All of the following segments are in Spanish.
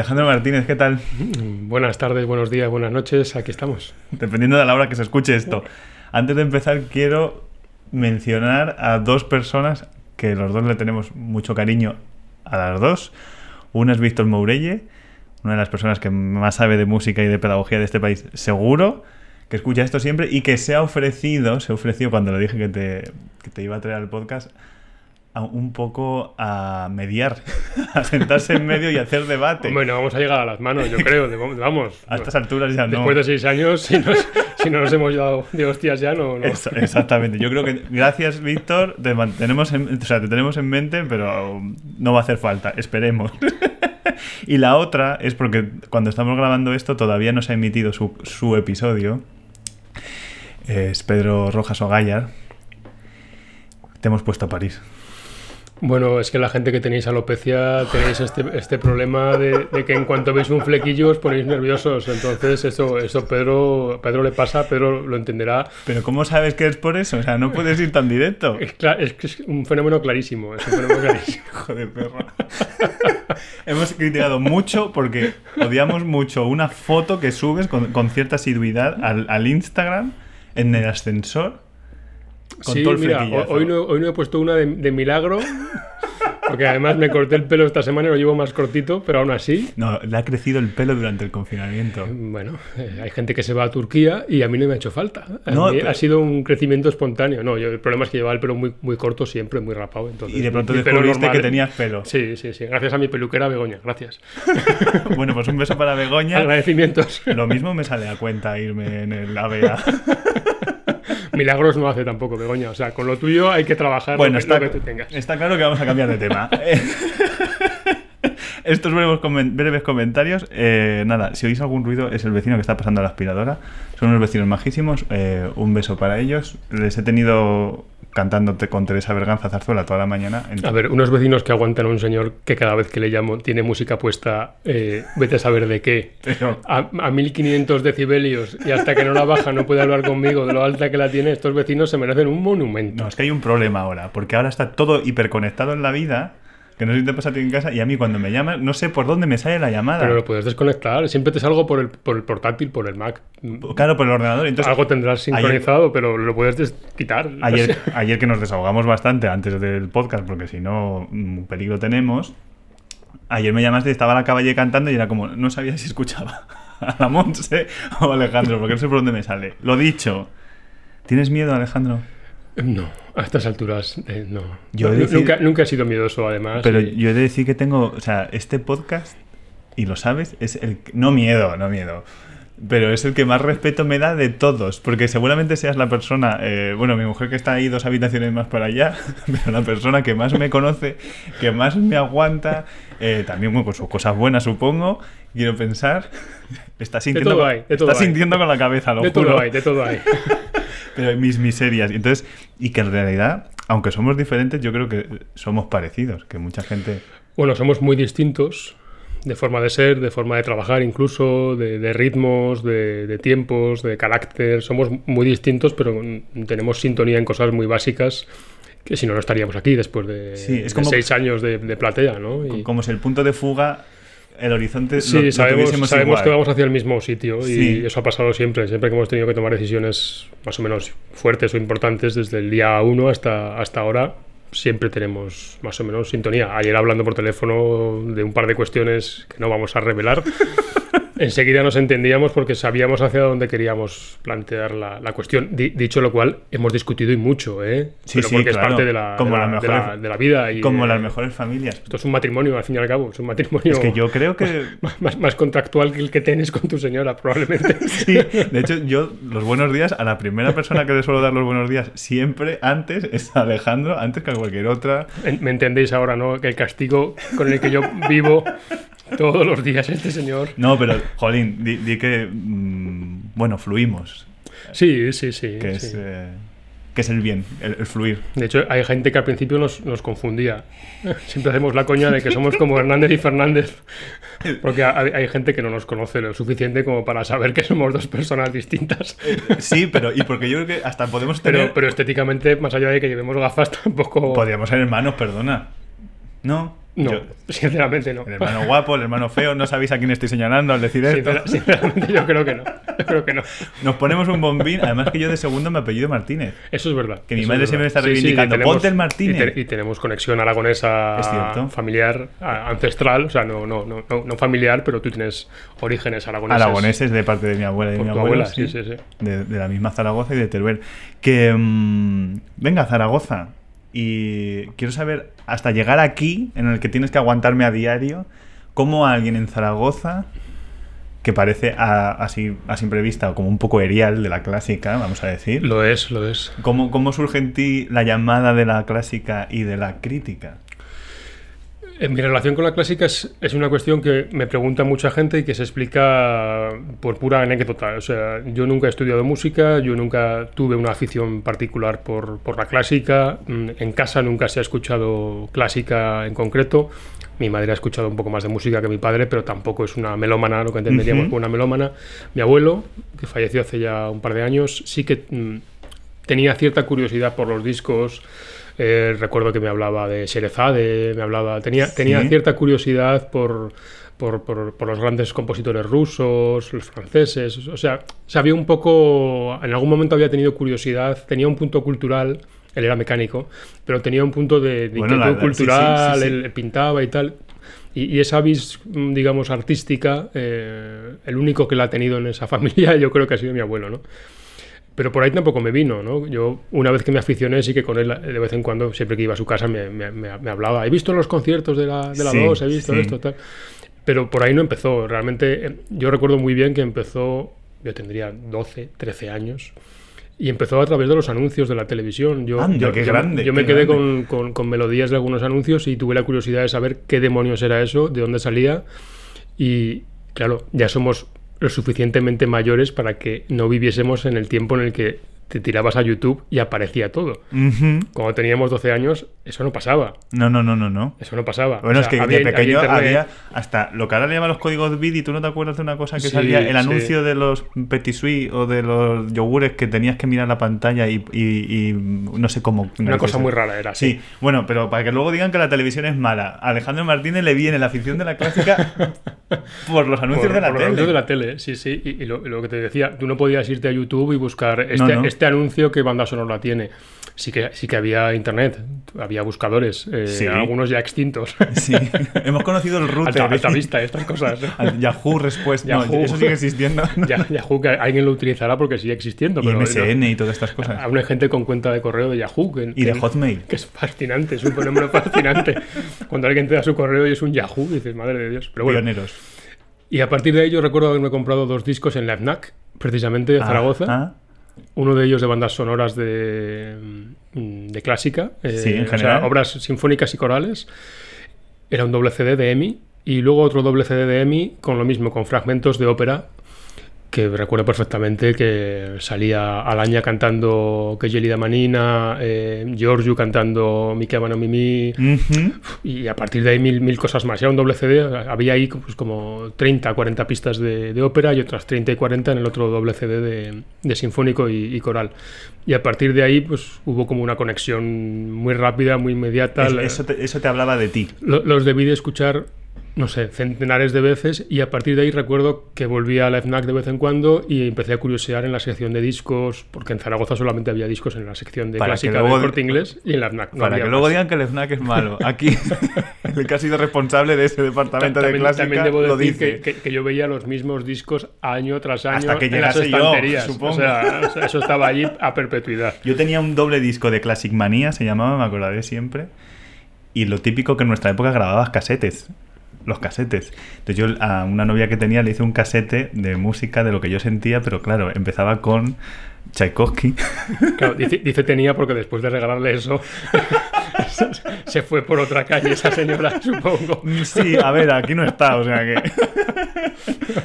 Alejandro Martínez, ¿qué tal? Buenas tardes, buenos días, buenas noches, aquí estamos. Dependiendo de la hora que se escuche esto. Antes de empezar, quiero mencionar a dos personas que los dos le tenemos mucho cariño a las dos. Una es Víctor Mourelle, una de las personas que más sabe de música y de pedagogía de este país, seguro, que escucha esto siempre y que se ha ofrecido, se ofreció cuando le dije que te, que te iba a traer al podcast, a- un poco a mediar, a sentarse en medio y hacer debate. Bueno, vamos a llegar a las manos, yo creo, de- vamos. a estas alturas ya no. Después de seis años, si, nos- si no nos hemos dado de hostias ya, no. no. Ex- Exactamente. Yo creo que gracias, Víctor. Te mantenemos en, o sea, te tenemos en mente, pero no va a hacer falta. Esperemos. y la otra es porque cuando estamos grabando esto todavía no se ha emitido su, su episodio. Es Pedro Rojas Ogallar. Te hemos puesto a París. Bueno, es que la gente que tenéis alopecia tenéis este, este problema de, de que en cuanto veis un flequillo os ponéis nerviosos. Entonces, eso, eso Pedro, Pedro le pasa, Pedro lo entenderá. Pero ¿cómo sabes que es por eso? O sea, no puedes ir tan directo. Es, es es un fenómeno clarísimo. Es un fenómeno clarísimo. Hijo de perro. Hemos criticado mucho porque odiamos mucho una foto que subes con, con cierta asiduidad al, al Instagram en el ascensor con Sí, todo el mira, hoy no, hoy no he puesto una de, de milagro, porque además me corté el pelo esta semana y lo llevo más cortito, pero aún así, No, le ha crecido el pelo durante el confinamiento. bueno, eh, hay gente que se va a Turquía y a mí no me ha hecho falta. No, mí pero- Ha sido un crecimiento espontáneo. No, yo, el problema es que llevaba el pelo muy, muy corto siempre, muy rapado. Entonces, Y de pronto descubriste que tenías pelo. Sí, sí, sí. Gracias a mi peluquera Begoña, gracias. Bueno, pues un beso para Begoña. Agradecimientos. Lo mismo me sale a cuenta irme en el AVEA. Milagros no hace tampoco Begoña. O sea, con lo tuyo hay que trabajar Bueno, lo, que, está, lo que tú tengas. está claro que vamos a cambiar de tema. Eh, Estos breves comentarios, eh, nada, si oís algún ruido es el vecino que está pasando la aspiradora. Son unos vecinos majísimos, eh, un beso para ellos. Les he tenido cantándote con Teresa Berganza Zarzuela toda la mañana. en- A ver, unos vecinos que aguantan a un señor que cada vez que le llamo tiene música puesta, eh, vete a saber de qué. Pero- A, a 1500 decibelios y hasta que no la baja no puede hablar conmigo de lo alta que la tiene, estos vecinos se merecen un monumento. No, es que hay un problema ahora, porque ahora está todo hiperconectado en la vida, que no sé si te pasa a ti en casa, y a mí cuando me llaman, no sé por dónde me sale la llamada. Pero lo puedes desconectar, siempre te salgo por el, por el portátil, por el Mac. Claro, por el ordenador. Entonces, Algo tendrás sincronizado, pero lo puedes des- quitar. Ayer, ayer que nos desahogamos bastante antes del podcast, porque si no, un peligro tenemos. Ayer me llamaste y estaba la caballe cantando y era como, no sabía si escuchaba a la Monse o a Alejandro, porque no sé por dónde me sale. Lo dicho. ¿Tienes miedo, Alejandro? No, a estas alturas eh, no. Yo de decir- nunca, nunca he sido miedoso, además. Pero y- yo he de decir que tengo, o sea, este podcast, y lo sabes, es el... No miedo, no miedo. Pero es el que más respeto me da de todos, porque seguramente seas la persona, eh, bueno, mi mujer que está ahí dos habitaciones más para allá, pero la persona que más me conoce, que más me aguanta, eh, también con sus cosas buenas supongo, quiero pensar, está sintiendo, todo hay, de todo está hay. sintiendo con la cabeza, lo de juro. todo hay, de todo hay. Pero mis miserias. Y Entonces, y que en realidad, aunque somos diferentes, yo creo que somos parecidos, que mucha gente... Bueno, somos muy distintos de forma de ser, de forma de trabajar incluso, de, de ritmos, de, de tiempos, de carácter. Somos muy distintos, pero tenemos sintonía en cosas muy básicas que si no, no estaríamos aquí después de, Sí, es de como- seis años de, de platea, ¿no? Y- como si el punto de fuga, el horizonte lo- Sí, lo, sabemos, tuviésemos sabemos igual. que vamos hacia el mismo sitio y eso ha pasado siempre, siempre que hemos tenido que tomar decisiones más o menos fuertes o importantes desde el día 1 hasta, hasta ahora, siempre tenemos más o menos sintonía. Ayer hablando por teléfono de un par de cuestiones que no vamos a revelar, enseguida nos entendíamos porque sabíamos hacia dónde queríamos plantear la, la cuestión. Di- dicho lo cual, hemos discutido y mucho, ¿eh? Sí, Pero sí, porque claro. es parte de la, Como de la, de la- de la vida. Y, Como las mejores familias. Esto es un matrimonio, al fin y al cabo, es un matrimonio Es que yo creo que... más, más contractual que el que tienes con tu señora, probablemente. Sí, de hecho, yo los buenos días, a la primera persona que le suelo dar los buenos días siempre antes es a Alejandro, antes que a cualquier otra. ¿Me entendéis ahora, no? Que el castigo con el que yo vivo Todos los días este señor. No, pero, Jolín, di, di que, mm, bueno, fluimos, Sí, sí, sí. que, sí. es, eh, que es el bien, el, el fluir. De hecho, hay gente que al principio nos, nos confundía. Siempre hacemos la coña de que somos como Hernández y Fernández. Porque hay, hay gente que no nos conoce lo suficiente como para saber que somos dos personas distintas. Sí, pero, y porque yo creo que hasta podemos tener... Pero, pero estéticamente, más allá de que llevemos gafas, tampoco. Podríamos ser hermanos, perdona. No. No, Yo- sinceramente no. el hermano guapo, el hermano feo, no sabéis a quién estoy señalando al decir esto. Sincera- sinceramente, yo creo que no. Yo creo que no. Nos ponemos un bombín, además que yo de segundo me apellido Martínez. Eso es verdad. Que mi madre siempre verdad. está reivindicando, y tenemos- "Ponte el Martínez". Y, te- y tenemos conexión aragonesa familiar, ancestral, o sea, no, no, no, no, familiar, pero tú tienes orígenes aragoneses. Aragoneses de parte de mi abuela y de mi abuelo. abuela, sí, sí, sí. De, de la misma Zaragoza y de Teruel. Que. mm, venga, Zaragoza. Y quiero saber, hasta llegar aquí, en el que tienes que aguantarme a diario, cómo alguien en Zaragoza, que parece a, a sim- a simple vista como un poco erial de la clásica, vamos a decir, Lo es, lo es. ¿cómo, cómo surge en ti la llamada de la clásica y de la crítica? En mi relación con la clásica es, es una cuestión que me pregunta mucha gente y que se explica por pura anécdota. O sea, yo nunca he estudiado música, yo nunca tuve una afición particular por, por la clásica. Mm, En casa nunca se ha escuchado clásica en concreto. Mi madre ha escuchado un poco más de música que mi padre, pero tampoco es una melómana, lo que entenderíamos Ujú. por una melómana. Mi abuelo, que falleció hace ya un par de años, sí que mm, tenía cierta curiosidad por los discos. Eh, recuerdo que me hablaba de Sherezade, me hablaba, tenía, Sí. tenía cierta curiosidad por, por, por- por los grandes compositores rusos, los franceses. O sea, sabía un poco, en algún momento había tenido curiosidad, tenía un punto cultural. Él era mecánico, pero tenía un punto de, de Bueno, inquietud la- la- sí, sí, cultural, sí, sí. él pintaba y tal. Y, y esa vis, mm, digamos, artística, eh, el único que la ha tenido en esa familia, yo creo que ha sido mi abuelo, ¿no? Pero por ahí tampoco me vino, ¿no? Yo, una vez que me aficioné, sí que con él, de vez en cuando, siempre que iba a su casa, me, me- me- me hablaba. He visto los conciertos de la, de la Sí, 2, he visto sí. esto, tal. Pero por ahí no empezó. Realmente, eh, yo recuerdo muy bien que empezó, yo tendría 12, 13 años. Y empezó a través de los anuncios de la televisión. Yo, Anda, yo, qué yo- grande, yo me qué quedé grande. con, con- con melodías de algunos anuncios y tuve la curiosidad de saber qué demonios era eso, de dónde salía. Y claro, ya somos lo suficientemente mayores para que no viviésemos en el tiempo en el que te tirabas a YouTube y aparecía todo. Cuando teníamos 12 años, eso no pasaba. No, no, no, no, no. Eso no pasaba. Bueno, O es que había- de pequeño había hasta lo que ahora le llaman los códigos BID y tú no te acuerdas de una cosa que Sí, salía el sí. anuncio de los Petit Suisse o de los yogures que tenías que mirar la pantalla y, y- y no sé cómo. Una cosa muy rara era. Sí, bueno, pero para que luego digan que la televisión es mala, Alejandro Martínez le viene la afición de la clásica por los anuncios Por- de la por los anuncios de la tele, sí, sí. Y, y lo, lo que te decía, tú no podías irte a YouTube y buscar este, No, no. este anuncio que banda sonora tiene. Sí que, sí que había internet, había buscadores, eh, Sí. algunos ya extintos. Sí, hemos conocido el router. Alta, vista, estas cosas. Al Yahoo respuesta. Yahoo. No, eso sigue existiendo. Ya- Yahoo, que alguien lo utilizará porque sigue existiendo. y pero MSN no- y todas estas cosas. Aún hay gente con cuenta de correo de Yahoo. Que, Y de que- Hotmail. Que es fascinante, es un fenómeno fascinante. Cuando alguien te da su correo y es un Yahoo, dices, madre de Dios. Pero bueno, Pioneros. y a partir de yo recuerdo haberme comprado dos discos en la FNAC, precisamente de Zaragoza. Ajá. Uno de ellos de bandas sonoras de, mm, de clásica, eh, Sí, en o sea, obras sinfónicas y corales. Era un doble CD de EMI y luego otro doble CD de EMI con lo mismo, con fragmentos de ópera que recuerdo perfectamente que salía Alaña cantando Que gelida manina, eh, Giorgio cantando Mi chiamano Mimi Ujú. y a partir de ahí mil, mil cosas más. Era un doble CD, había ahí pues, como 30, 40 pistas de, de ópera y otras 30 y 40 en el otro doble CD de, de sinfónico y, y coral. Y a partir de ahí pues hubo como una conexión muy rápida, muy inmediata. Es- eso, te, eso te hablaba de ti. lo- los debí de escuchar, no sé, centenares de veces y a partir de ahí recuerdo que volví a la FNAC de vez en cuando y empecé a curiosear en la sección de discos, porque en Zaragoza solamente había discos en la sección de Para clásica luego- del Corte Inglés y en la FNAC. no Para que luego más. digan que el FNAC es malo. Aquí, el que ha sido responsable de ese departamento de también, clásica también debo lo decir dice. que, que- que yo veía los mismos discos año tras año Hasta que en las llegase yo, estanterías. supongo. O sea, eso estaba allí a perpetuidad. Yo tenía un doble disco de Classic Manía, se llamaba, me acordaré siempre. Y lo típico que en nuestra época grababas casetes. Los casetes. Entonces yo a una novia que tenía le hice un casete de música de lo que yo sentía, pero claro, empezaba con Tchaikovsky. Claro, dice, dice tenía porque después de regalarle eso Se fue por otra calle esa señora, supongo. Sí, a ver, aquí no está, o sea que.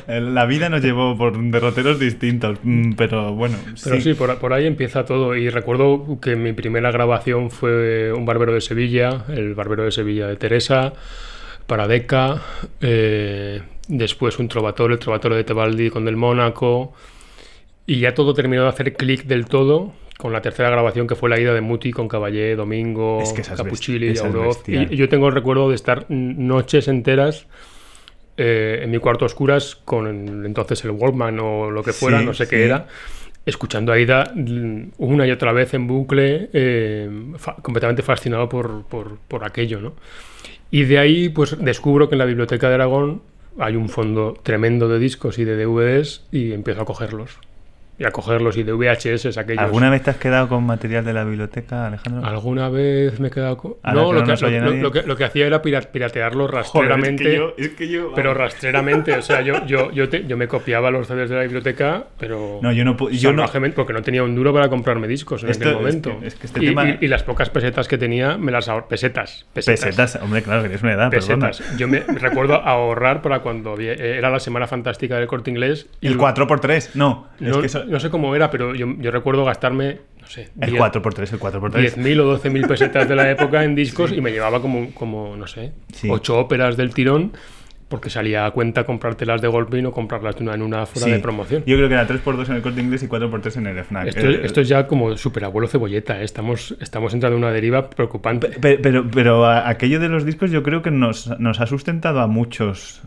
La vida nos llevó por derroteros distintos, mm, pero bueno. Pero sí, por, por ahí empieza todo. Y recuerdo que mi primera grabación fue Un Barbero de Sevilla, el Barbero de Sevilla de Teresa, para Deca. eh, después un Trovatore, el Trovatore de Tebaldi con Del Mónaco. Y ya todo terminó de hacer clic del todo con la tercera grabación que fue la ida de Muti con Caballé, Domingo, Es que Capuchilli. Y yo tengo el recuerdo de estar noches enteras eh, en mi cuarto a oscuras con el- entonces el Walkman o lo que fuera, Sí, no sé sí. qué era, escuchando a Aida mm, una y otra vez en bucle, eh, fa- completamente fascinado por, por- por aquello, ¿no? Y de ahí, pues descubro que en la biblioteca de Aragón hay un fondo tremendo de discos y de DVDs y empiezo a cogerlos. Y a cogerlos y de VHS aquellos. ¿Alguna vez te has quedado con material de la biblioteca, Alejandro? ¿Alguna vez me he quedado con.? Ahora No, que lo no que, lo- que- lo que hacía era pira- piratearlo Joder, rastreramente. es que yo, es que yo- Pero rastreramente, o sea, yo, yo, yo, te- yo me copiaba los CDs de la biblioteca, pero. No, yo no yo no- Porque no tenía un duro para comprarme discos en Esto- aquel es momento. es que este y, tema- y- y las pocas pesetas que tenía, me las ahor- Pesetas. Pesetas. Pesetas, hombre, claro, que tienes una edad, perdona. pesetas. Yo me recuerdo ahorrar para cuando había- era la Semana Fantástica del Corte Inglés. y El 4x3, no. No, es que eso- no sé cómo era, pero yo, yo recuerdo gastarme, no sé, el 10 4x3, el 4x3. 10.000 o 12.000 pesetas de la época en discos y me llevaba como, como no sé, Sí. ocho óperas del tirón porque salía a cuenta comprártelas de golpe y no comprarlas de una en una fuera Sí. de promoción. Yo creo que era 3x2 en el corte inglés y 4x3 en el FNAC. Esto, Eh, esto es ya como superabuelo cebolleta, ¿eh? estamos, estamos entrando en una deriva preocupante. Pe- Pero, pero, a- aquello de los discos yo creo que nos, nos ha sustentado a muchos.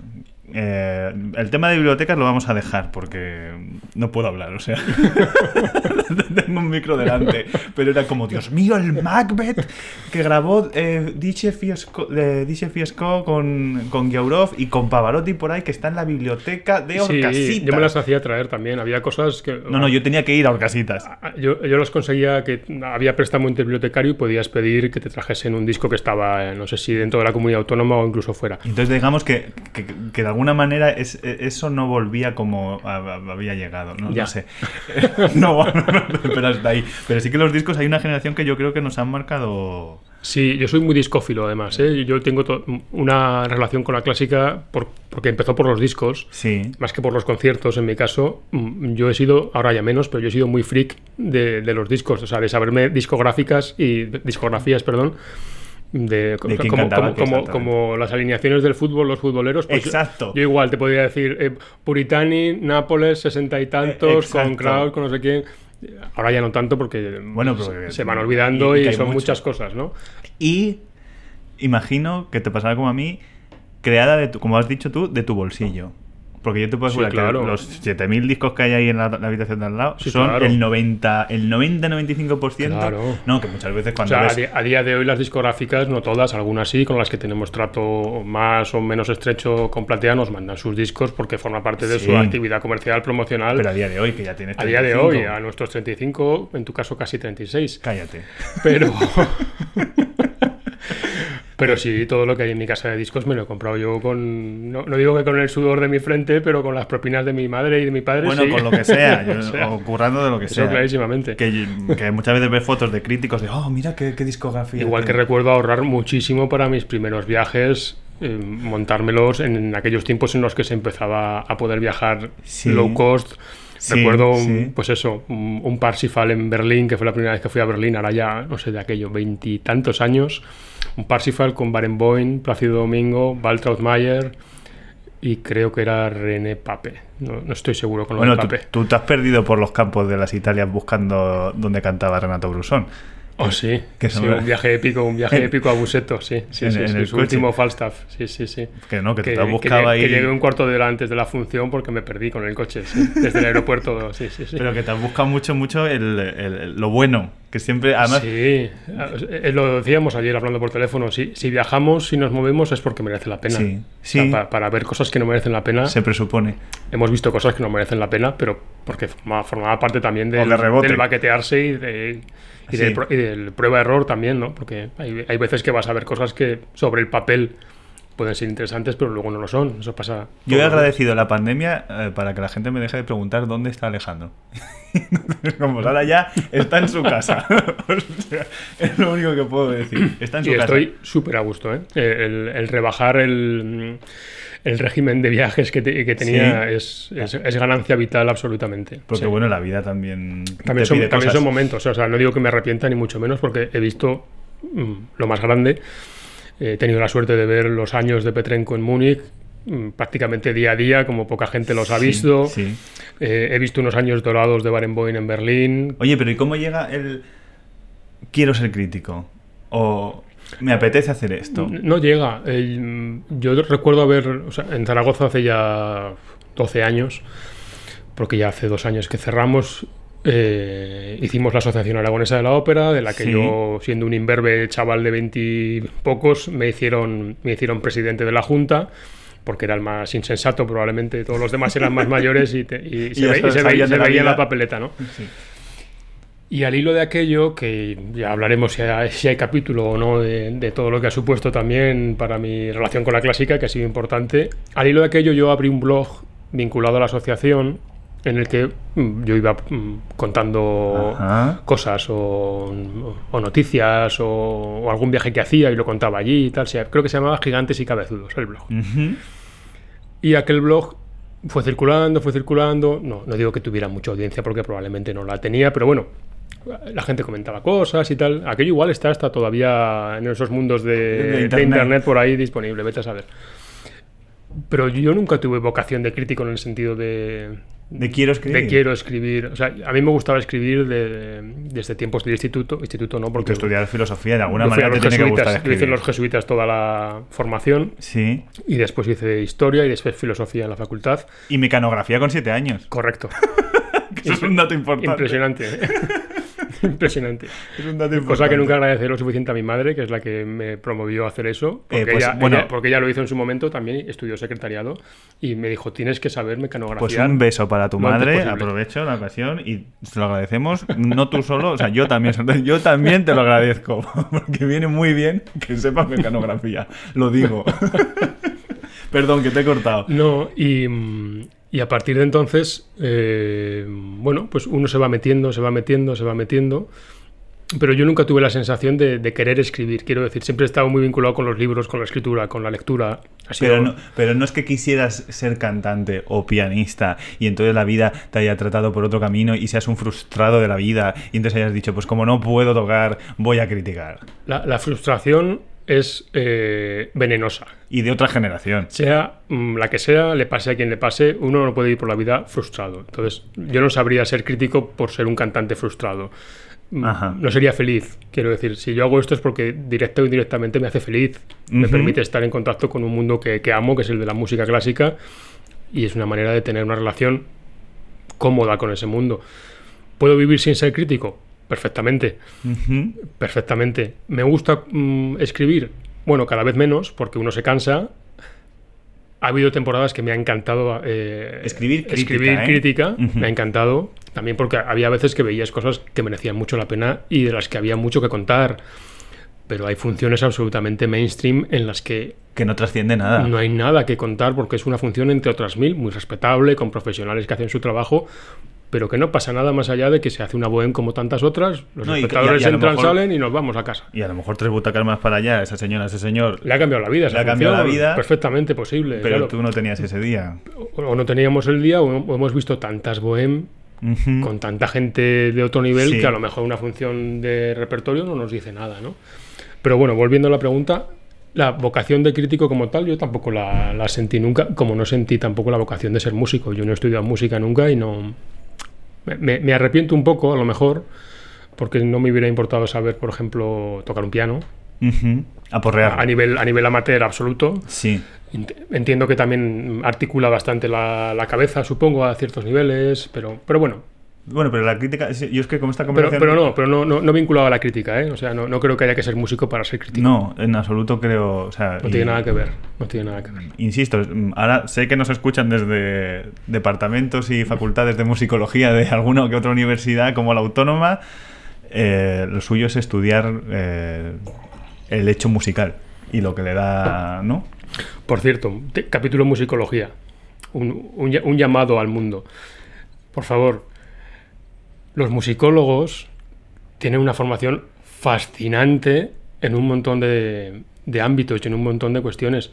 Eh, el tema de bibliotecas lo vamos a dejar porque no puedo hablar, o sea. Tengo un micro delante. Pero era como, Dios mío, el Macbeth que grabó eh, Dice Fiesco, eh, Dice Fiesco con, con Giaurov y con Pavarotti por ahí que está en la biblioteca de Sí, Orcasitas. yo me las hacía traer también, había cosas que... No, no, yo tenía que ir a Orcasitas. Ah, Yo, yo los conseguía que había préstamo interbibliotecario y podías pedir que te trajesen un disco que estaba, eh, no sé si dentro de la comunidad autónoma o incluso fuera. Entonces digamos que, que- que de alguna manera es- eso no volvía como a- a- había llegado, no, Ya. no sé. no, no, no, pero hasta ahí. Pero sí que los discos hay una generación que yo creo que nos han marcado... Sí, yo soy muy discófilo además. ¿eh? Yo tengo una relación con la clásica por- porque empezó por los discos, Sí. más que por los conciertos en mi caso. Mm, Yo he sido, ahora ya menos, pero yo he sido muy freak de, de los discos, o sea, de saberme discográficas y discografías, perdón. De, quién como, como, las alineaciones del fútbol, los futboleros. pues Exacto. Yo, igual te podría decir eh, Puritani, Nápoles, sesenta y tantos, Eh, con exacto. Kraut, con no sé quién. Ahora ya no tanto porque Bueno, se- van olvidando y- y y, que hay son mucho. muchas cosas, ¿no? Y imagino que te pasará como a mí, creada, de tu, como has dicho tú, de tu bolsillo. Porque yo te puedo Sí, asegurar claro. que los 7000 discos que hay ahí en la, la habitación de al lado Sí, son claro. el 90, el 90-95%. Claro. No, que muchas veces O cuando sea, a, ves... di- a día de hoy las discográficas, no todas, algunas sí, con las que tenemos trato más o menos estrecho con Platea, nos mandan sus discos porque forma parte de Sí. su actividad comercial promocional. Pero a día de hoy, que ya tienes a día de 35. hoy, a nuestros 35, en tu caso casi 36. Cállate. Pero... Pero sí, todo lo que hay en mi casa de discos me lo he comprado yo con... No, no digo que con el sudor de mi frente, pero con las propinas de mi madre y de mi padre. Bueno, sí. con lo que sea, yo- O sea, o currando de lo que eso sea. clarísimamente. Que, que muchas veces ves fotos de críticos de, oh, mira qué, qué discografía. Igual que tiene". recuerdo ahorrar muchísimo para mis primeros viajes, eh, montármelos en aquellos tiempos en los que se empezaba a poder viajar Sí. low cost. Sí, recuerdo, un- sí. pues eso, un, un Parsifal en Berlín, que fue la primera vez que fui a Berlín, ahora ya, no sé, de aquello, veintitantos años. Un Parsifal con Barenboim, Plácido Domingo, Waltraud Mayer y creo que era René Pape. No, no estoy seguro con lo Bueno, de tú, Pape. tú te has perdido por los campos de las Italias buscando donde cantaba Renato Brusón. Oh, sí. que Sí, un viaje épico, un viaje épico a Buseto, sí. sí, en- sí, en sí, el su coche. último Falstaff, sí, sí, sí. Que no, que, Que, te que llegué- ahí. que llegué un cuarto de hora antes de la función porque me perdí con el coche, sí, desde el aeropuerto, sí, sí, sí. Pero que te has buscado mucho, mucho el, el- lo bueno. Que siempre, además, Sí, eh, lo decíamos ayer hablando por teléfono, si, si viajamos, si nos movemos es porque merece la pena. Sí, O sea, sí. pa- para ver cosas que no merecen la pena, se presupone. hemos visto cosas que no merecen la pena, pero porque formaba, formaba parte también del, del baquetearse y, de, y, Sí. del, y del prueba-error también, ¿no? Porque hay, hay veces que vas a ver cosas que sobre el papel pueden ser interesantes, pero luego no lo son. Eso pasa. Yo he agradecido la pandemia eh, para que la gente me deje de preguntar dónde está Alejandro. Como ahora ya está en su casa. O sea, es lo único que puedo decir. Está en su Y casa. estoy súper a gusto, ¿eh? El, el rebajar el, el régimen de viajes que, te- que tenía Sí. es, es- es ganancia vital absolutamente. Porque Sí. bueno, la vida también, También, son, también son momentos, o sea, no digo que me arrepienta ni mucho menos porque he visto mm, lo más grande. He tenido la suerte de ver los años de Petrenko en Múnich mm, prácticamente día a día, como poca gente los ha visto. sí. Eh, he visto unos años dorados de Barenboim en Berlín. Oye, pero ¿y cómo llega el quiero ser crítico? O me apetece hacer esto. No llega. El- yo recuerdo haber, o sea, en Zaragoza hace ya 12 años, porque ya hace dos años que cerramos, eh, hicimos la Asociación Aragonesa de la Ópera, de la que Sí. yo, siendo un imberbe chaval de 20 y pocos, me hicieron, me hicieron presidente de la Junta. Porque era el más insensato, probablemente todos los demás eran más mayores y, te- y se, ya ve- y se veía, se la veía la papeleta, ¿no? Sí. Y al hilo de aquello, que ya hablaremos si hay, si hay capítulo o no de, de todo lo que ha supuesto también para mi relación con la clásica, que ha sido importante, al hilo de aquello yo abrí un blog vinculado a la asociación en el que mm, yo iba mm, contando Ajá. cosas o, o noticias o, o algún viaje que hacía y lo contaba allí y tal. Creo que se llamaba Gigantes y Cabezudos el blog. Ujú. Y aquel blog fue circulando, fue circulando. No, no digo que tuviera mucha audiencia porque probablemente no la tenía, pero bueno, la gente comentaba cosas y tal. Aquello igual está hasta todavía en esos mundos de, De de internet. internet. por ahí disponible, vete a saber. Pero yo nunca tuve vocación de crítico en el sentido de, De quiero escribir. de quiero escribir. O sea, a mí me gustaba escribir de- desde tiempos del instituto. Instituto no, Porque estudiar filosofía de alguna manera te tiene que gustar Yo hice en escribir. los jesuitas toda la formación Sí. y después hice historia y después filosofía en la facultad. Y mecanografía con siete años. Correcto. Eso es un dato importante. Impresionante. Impresionante. Es un dato Cosa importante. que nunca agradeceré lo suficiente a mi madre, que es la que me promovió a hacer eso. Porque, Eh, pues, ella, bueno. ella- porque ella lo hizo en su momento, también estudió secretariado. Y me dijo, tienes que saber mecanografía. Pues un beso para tu madre, aprovecho la ocasión y se lo agradecemos. No tú solo, o sea, yo también, yo también te lo agradezco, porque viene muy bien que sepas mecanografía, lo digo. Perdón, que te he cortado. No, y, y a partir de entonces, eh, bueno, pues uno se va metiendo, se va metiendo, se va metiendo. Pero yo nunca tuve la sensación de, de querer escribir. Quiero decir, siempre he estado muy vinculado con los libros, con la escritura, con la lectura. Pero no, pero no es que quisieras ser cantante o pianista y entonces la vida te haya tratado por otro camino y seas un frustrado de la vida y entonces hayas dicho, pues como no puedo tocar, voy a criticar. la, la frustración es eh, venenosa. Y de otra generación. Sea mm, la que sea, le pase a quien le pase, uno no puede ir por la vida frustrado. Entonces, yo no sabría ser crítico por ser un cantante frustrado. Mm, Ajá. No sería feliz. Quiero decir, si yo hago esto es porque directa o indirectamente me hace feliz. Me permite estar en contacto con un mundo que, que amo, que es el de la música clásica, y es una manera de tener una relación cómoda con ese mundo. ¿Puedo vivir sin ser crítico? Perfectamente. Perfectamente. ¿Me gusta mm, escribir? Bueno, cada vez menos, porque uno se cansa. Ha habido temporadas que me ha encantado eh, Escribir crítica, escribir ¿eh? crítica, me ha encantado. También porque había veces que veías cosas que merecían mucho la pena y de las que había mucho que contar. Pero hay funciones absolutamente mainstream en las que Que no trasciende nada. no hay nada que contar porque es una función entre otras mil, muy respetable, con profesionales que hacen su trabajo, pero que no pasa nada más allá de que se hace una bohem como tantas otras, los No, espectadores y entran, mejor- salen y nos vamos a casa. Y a lo mejor tres butacas más para allá, esa señora, ese señor. Le ha cambiado la vida, esa Le ha cambiado la vida, Perfectamente posible. Pero claro. tú no tenías ese día. O o no teníamos el día, o o hemos visto tantas bohem con tanta gente de otro nivel Sí. que a lo mejor una función de repertorio no nos dice nada, ¿no? Pero bueno, volviendo a la pregunta, la vocación de crítico como tal, yo tampoco la, la sentí nunca, como no sentí tampoco la vocación de ser músico. Yo no he estudiado música nunca y no. Me, arrepiento un poco, a lo mejor, porque no me hubiera importado saber, por ejemplo, tocar un piano. Aporrear. A nivel, a nivel amateur absoluto. Sí. Ent- Entiendo que también articula bastante la, la cabeza, supongo, a ciertos niveles, pero, pero bueno. Bueno, pero la crítica. Yo es que como esta Pero, conversación. pero no, pero no, no, no vinculado a la crítica, ¿eh? O sea, no, no creo que haya que ser músico para ser crítico. No, en absoluto creo. O sea, No y- tiene nada que ver. No tiene nada que ver. Insisto, ahora sé que nos escuchan desde departamentos y facultades de musicología de alguna que otra universidad, como la autónoma. Eh, lo suyo es estudiar eh, el hecho musical y lo que le da, ¿no? Por cierto, te- capítulo musicología. Un, un ll- un llamado al mundo. Por favor, los musicólogos tienen una formación fascinante en un montón de, de ámbitos y en un montón de cuestiones.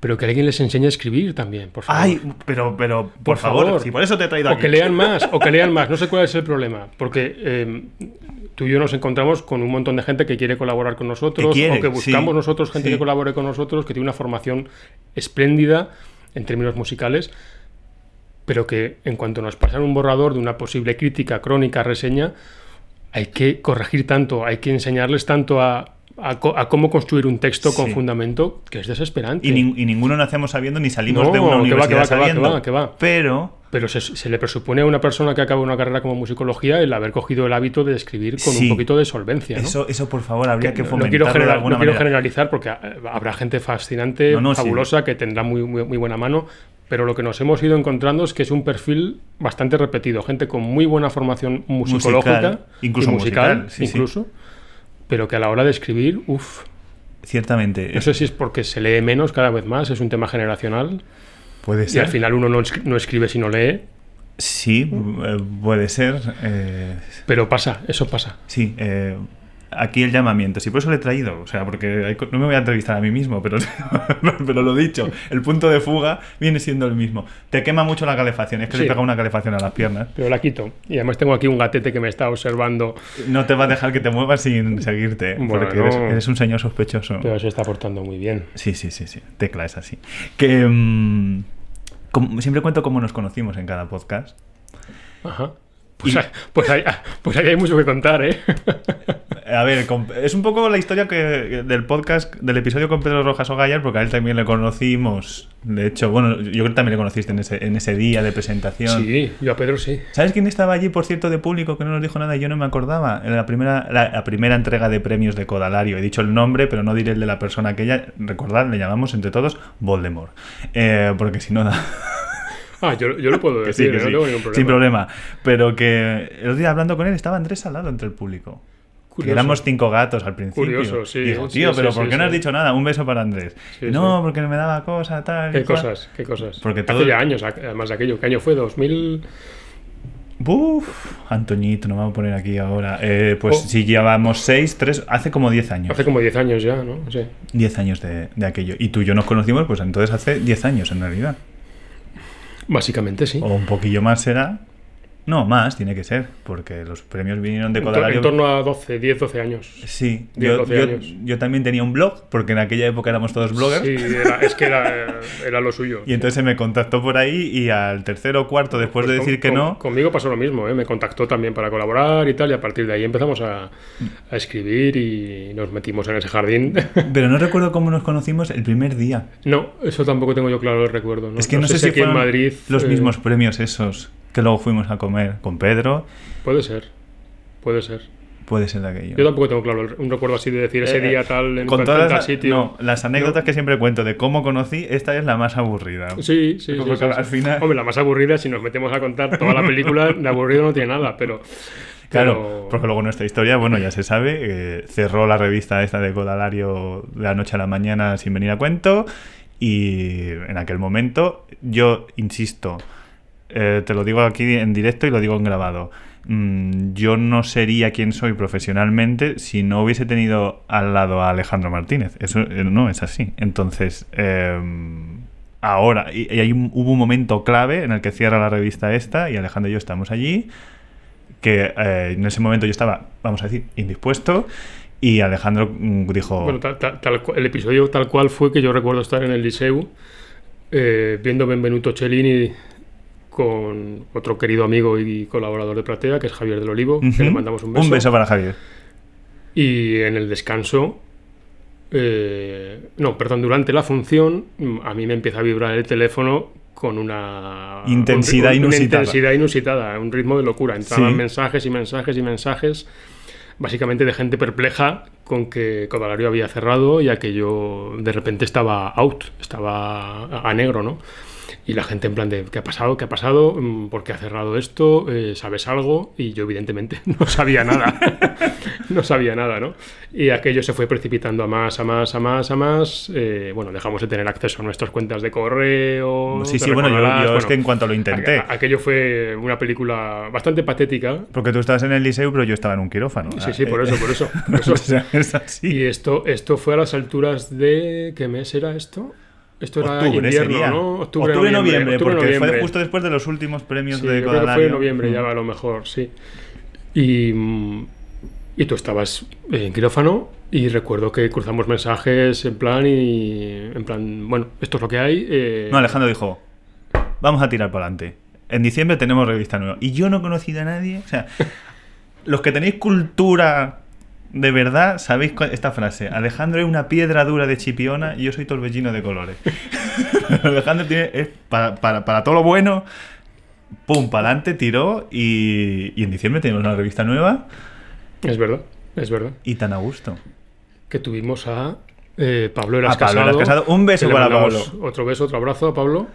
Pero que alguien les enseñe a escribir también, por favor. Ay, pero, pero, por, Por favor, favor. si por eso te he traído O aquí. que lean más, o que lean más. No sé cuál es el problema. Porque eh, tú y yo nos encontramos con un montón de gente que quiere colaborar con nosotros, Que quiere, o que buscamos sí, nosotros gente sí. que colabore con nosotros, que tiene una formación espléndida en términos musicales, pero que en cuanto nos pasan un borrador de una posible crítica, crónica, reseña, hay que corregir tanto, hay que enseñarles tanto a, a a cómo construir un texto con Sí. fundamento que es desesperante. Y, nin- y ninguno nacemos sabiendo ni salimos No, de una que va, que universidad que que sabiendo. que. Pero Pero se, se le presupone a una persona que acaba una carrera como musicología el haber cogido el hábito de escribir con Sí. un poquito de solvencia. ¿no? eso, eso por favor, habría que, no, no fomentarlo quiero, de general- alguna no quiero manera. generalizar porque eh, habrá gente fascinante, No, no, sí. fabulosa, que tendrá muy, muy, muy buena mano, pero lo que nos hemos ido encontrando es que es un perfil bastante repetido. Gente con muy buena formación musicológica, Musical, incluso y musical, musical, sí, sí. incluso, pero que a la hora de escribir, uff, Ciertamente. no sé si es porque se lee menos cada vez más, es un tema generacional, Puede y ser. al final uno no, no escribe si no lee, Sí, eh, puede ser. eh, pero pasa, eso pasa. sí, eh, aquí el llamamiento. Sí, por eso lo he traído. O sea, porque hay no me voy a entrevistar a mí mismo, pero, pero lo dicho. El punto de fuga viene siendo el mismo. Te quema mucho la calefacción. Es que Sí. le pega una calefacción a las piernas. Pero la quito. Y además tengo aquí un gatete que me está observando, No te va a dejar que te muevas sin seguirte. Porque eres, eres un señor sospechoso. pero se está portando muy bien. Sí, sí, sí, sí. Tecla es así. Que mm, como- siempre cuento cómo nos conocimos en cada podcast. Ajá. Pues, Y- hay- pues, hay, pues ahí hay mucho que contar, ¿eh? A ver, es un poco la historia que del podcast, del episodio con Pedro Rojas Ogallar, porque a él también le conocimos. De hecho, bueno, yo creo que también le conociste en ese, en ese día de presentación. Sí, yo a Pedro sí. ¿Sabes quién estaba allí, por cierto, de público que no nos dijo nada y yo no me acordaba? En la primera, la, la primera entrega de premios de Codalario. He dicho el nombre, pero no diré el de la persona aquella. Recordad, le llamamos entre todos Voldemort. Eh, porque si no da. Ah, yo, yo lo puedo que sí, decir, que no sí, tengo ningún problema. Sin problema. Pero que el otro día hablando con él estaba Andrés al lado entre el público. Que Curioso. éramos cinco gatos al principio. Curioso, sí, Digo, tío, sí, pero sí, ¿por qué sí. no has dicho nada? Un beso para Andrés. No, porque me daba cosa, tal. ¿Qué cosas? ¿Qué cosas? Porque Hace todo- ya años, además de aquello. ¿Qué año fue? ¿2000? Uf, Antoñito, no me voy a poner aquí ahora. Eh, pues Oh. si llevamos seis, tres, hace como diez años. Hace como 10 años ya, ¿no? Sí. Diez años de, de aquello. Y tú y yo nos conocimos, pues entonces hace diez años en realidad. Básicamente sí. O un poquillo más será. No, más tiene que ser, porque los premios vinieron de En, Codalario. en torno a 12, 10, 12 años. Sí, 10, yo, 12 yo- años. yo también tenía un blog, porque en aquella época éramos todos bloggers. Sí, era- es que era, era lo suyo. Y entonces se me contactó por ahí y al tercero o cuarto, después Pues de con- decir que con- no, Conmigo pasó lo mismo, ¿eh? me contactó también para colaborar y tal, y a partir de ahí empezamos a, a escribir y nos metimos en ese jardín. pero no recuerdo cómo nos conocimos el primer día. no, eso tampoco tengo yo claro el recuerdo. No, es que no, sé, si aquí en fueron Madrid. los eh, mismos premios esos que luego fuimos a comer con Pedro. Puede ser, puede ser. Puede ser de aquello. Yo tampoco tengo claro un recuerdo así de decir ese Eh, día tal en con todas las, sitio. no, las anécdotas que siempre cuento de cómo conocí, esta es la más aburrida. Sí, sí, sí, Porque sí, al sí. final- Hombre, la más aburrida, si nos metemos a contar toda la película, de aburrido no tiene nada, pero. Claro, pero- porque luego nuestra historia, bueno, ya se sabe, eh, cerró la revista esta de Codalario de la noche a la mañana sin venir a cuento y en aquel momento, yo insisto, eh, te lo digo aquí en directo y lo digo en grabado, mm, yo no sería quien soy profesionalmente si no hubiese tenido al lado a Alejandro Martínez. Eso eh, no es así. Entonces, eh, ahora, y, hay un- hubo un momento clave en el que cierra la revista esta y Alejandro y yo estamos allí que eh, en ese momento yo estaba, vamos a decir, indispuesto y Alejandro mm, dijo... Bueno, tal- tal- el episodio tal cual fue que yo recuerdo estar en el Liceu viendo Benvenuto Cellini con otro querido amigo y colaborador de Platea, que es Javier del Olivo, que Ujú. le mandamos un beso. para Javier. Y en el descanso, eh, no, perdón, durante la función, a mí me empieza a vibrar el teléfono con una Intensidad un- una inusitada. intensidad inusitada, un ritmo de locura. Entraban Sí. mensajes y mensajes y mensajes, básicamente de gente perpleja con que Codalario había cerrado y aquello de repente estaba out, estaba a negro, ¿no? Y la gente en plan de, ¿qué ha pasado? ¿Qué ha pasado? Mm, ¿Por qué ha cerrado esto? Eh, ¿Sabes algo? Y yo evidentemente no sabía nada. no sabía nada, ¿no? Y aquello se fue precipitando a más, a más, a más, a más. Eh, bueno, dejamos de tener acceso a nuestras cuentas de correo. Sí, sí, bueno, yo, yo es bueno, que en cuanto lo intenté. aqu- aquello fue una película bastante patética. Porque tú estabas en el liceo, pero yo estaba en un quirófano. Sí, sí, por Eh, eso, por eso. por eso. o sea, es así. Y esto, esto fue a las alturas de. ¿Qué mes era esto? Esto era Octubre invierno. ¿no? Octubre, Octubre, noviembre, porque fue justo después de los últimos premios Sí, de yo creo que fue en noviembre ya Mm. a lo mejor, sí. Y, mm, y tú estabas en quirófano y recuerdo que cruzamos mensajes en plan y en plan, bueno, esto es lo que hay. eh, No, Alejandro dijo, vamos a tirar para adelante. En diciembre tenemos revista nueva. Y yo no he conocido a nadie. O sea, los que tenéis cultura de verdad, sabéis esta frase. Alejandro es una piedra dura de chipiona y yo soy torbellino de colores. Alejandro tiene, es para, para- para todo lo bueno. Pum, para adelante, tiró y, y en diciembre tenemos una revista nueva Es verdad, es verdad. y tan a gusto. Que tuvimos a eh, Pablo Eras A Pablo Casado. Eras Casado. Un beso para Pablo. Otro beso, otro abrazo a Pablo.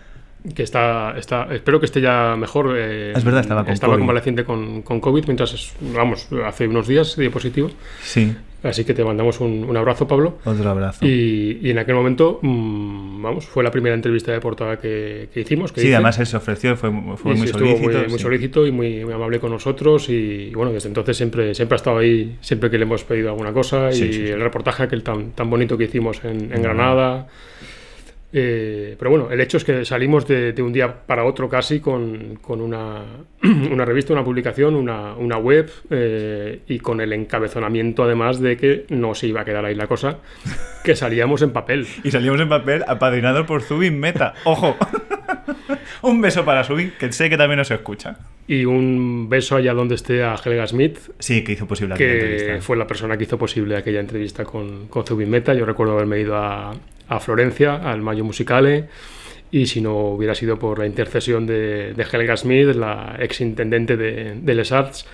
Que está, está, espero que esté ya mejor. eh, Es verdad, estaba con Estaba COVID. convaleciente con, con COVID mientras, vamos, hace unos días dio positivo. Sí, Así que te mandamos un, un abrazo, Pablo. otro abrazo. Y, y en aquel momento, mm, vamos, fue la primera entrevista de portada que, que hicimos. Que Sí, hice. además él se ofreció, fue, fue muy sí, solícito. muy, muy sí. solícito y muy, muy amable con nosotros. Y, y bueno, desde entonces siempre, siempre ha estado ahí, siempre que le hemos pedido alguna cosa. Sí, y el reportaje aquel tan, tan bonito que hicimos en, en Mm. Granada. Eh, pero bueno, el hecho es que salimos de, de un día para otro casi con, con una, una revista, una publicación, una, una web eh, y con el encabezonamiento además de que no se iba a quedar ahí la cosa, que salíamos en papel. Y salimos en papel apadrinados por Zubin Meta. ¡Ojo! Un beso para Zubin, que sé que también nos escucha. Y un beso allá donde esté a Helga Smith, Sí, que hizo posible aquella que entrevista. fue la persona que hizo posible aquella entrevista con, con Zubin Meta. Yo recuerdo haberme ido a, a Florencia, al Mayo Musicale, y si no hubiera sido por la intercesión de, de Helga Smith, la ex intendente de, Les Arts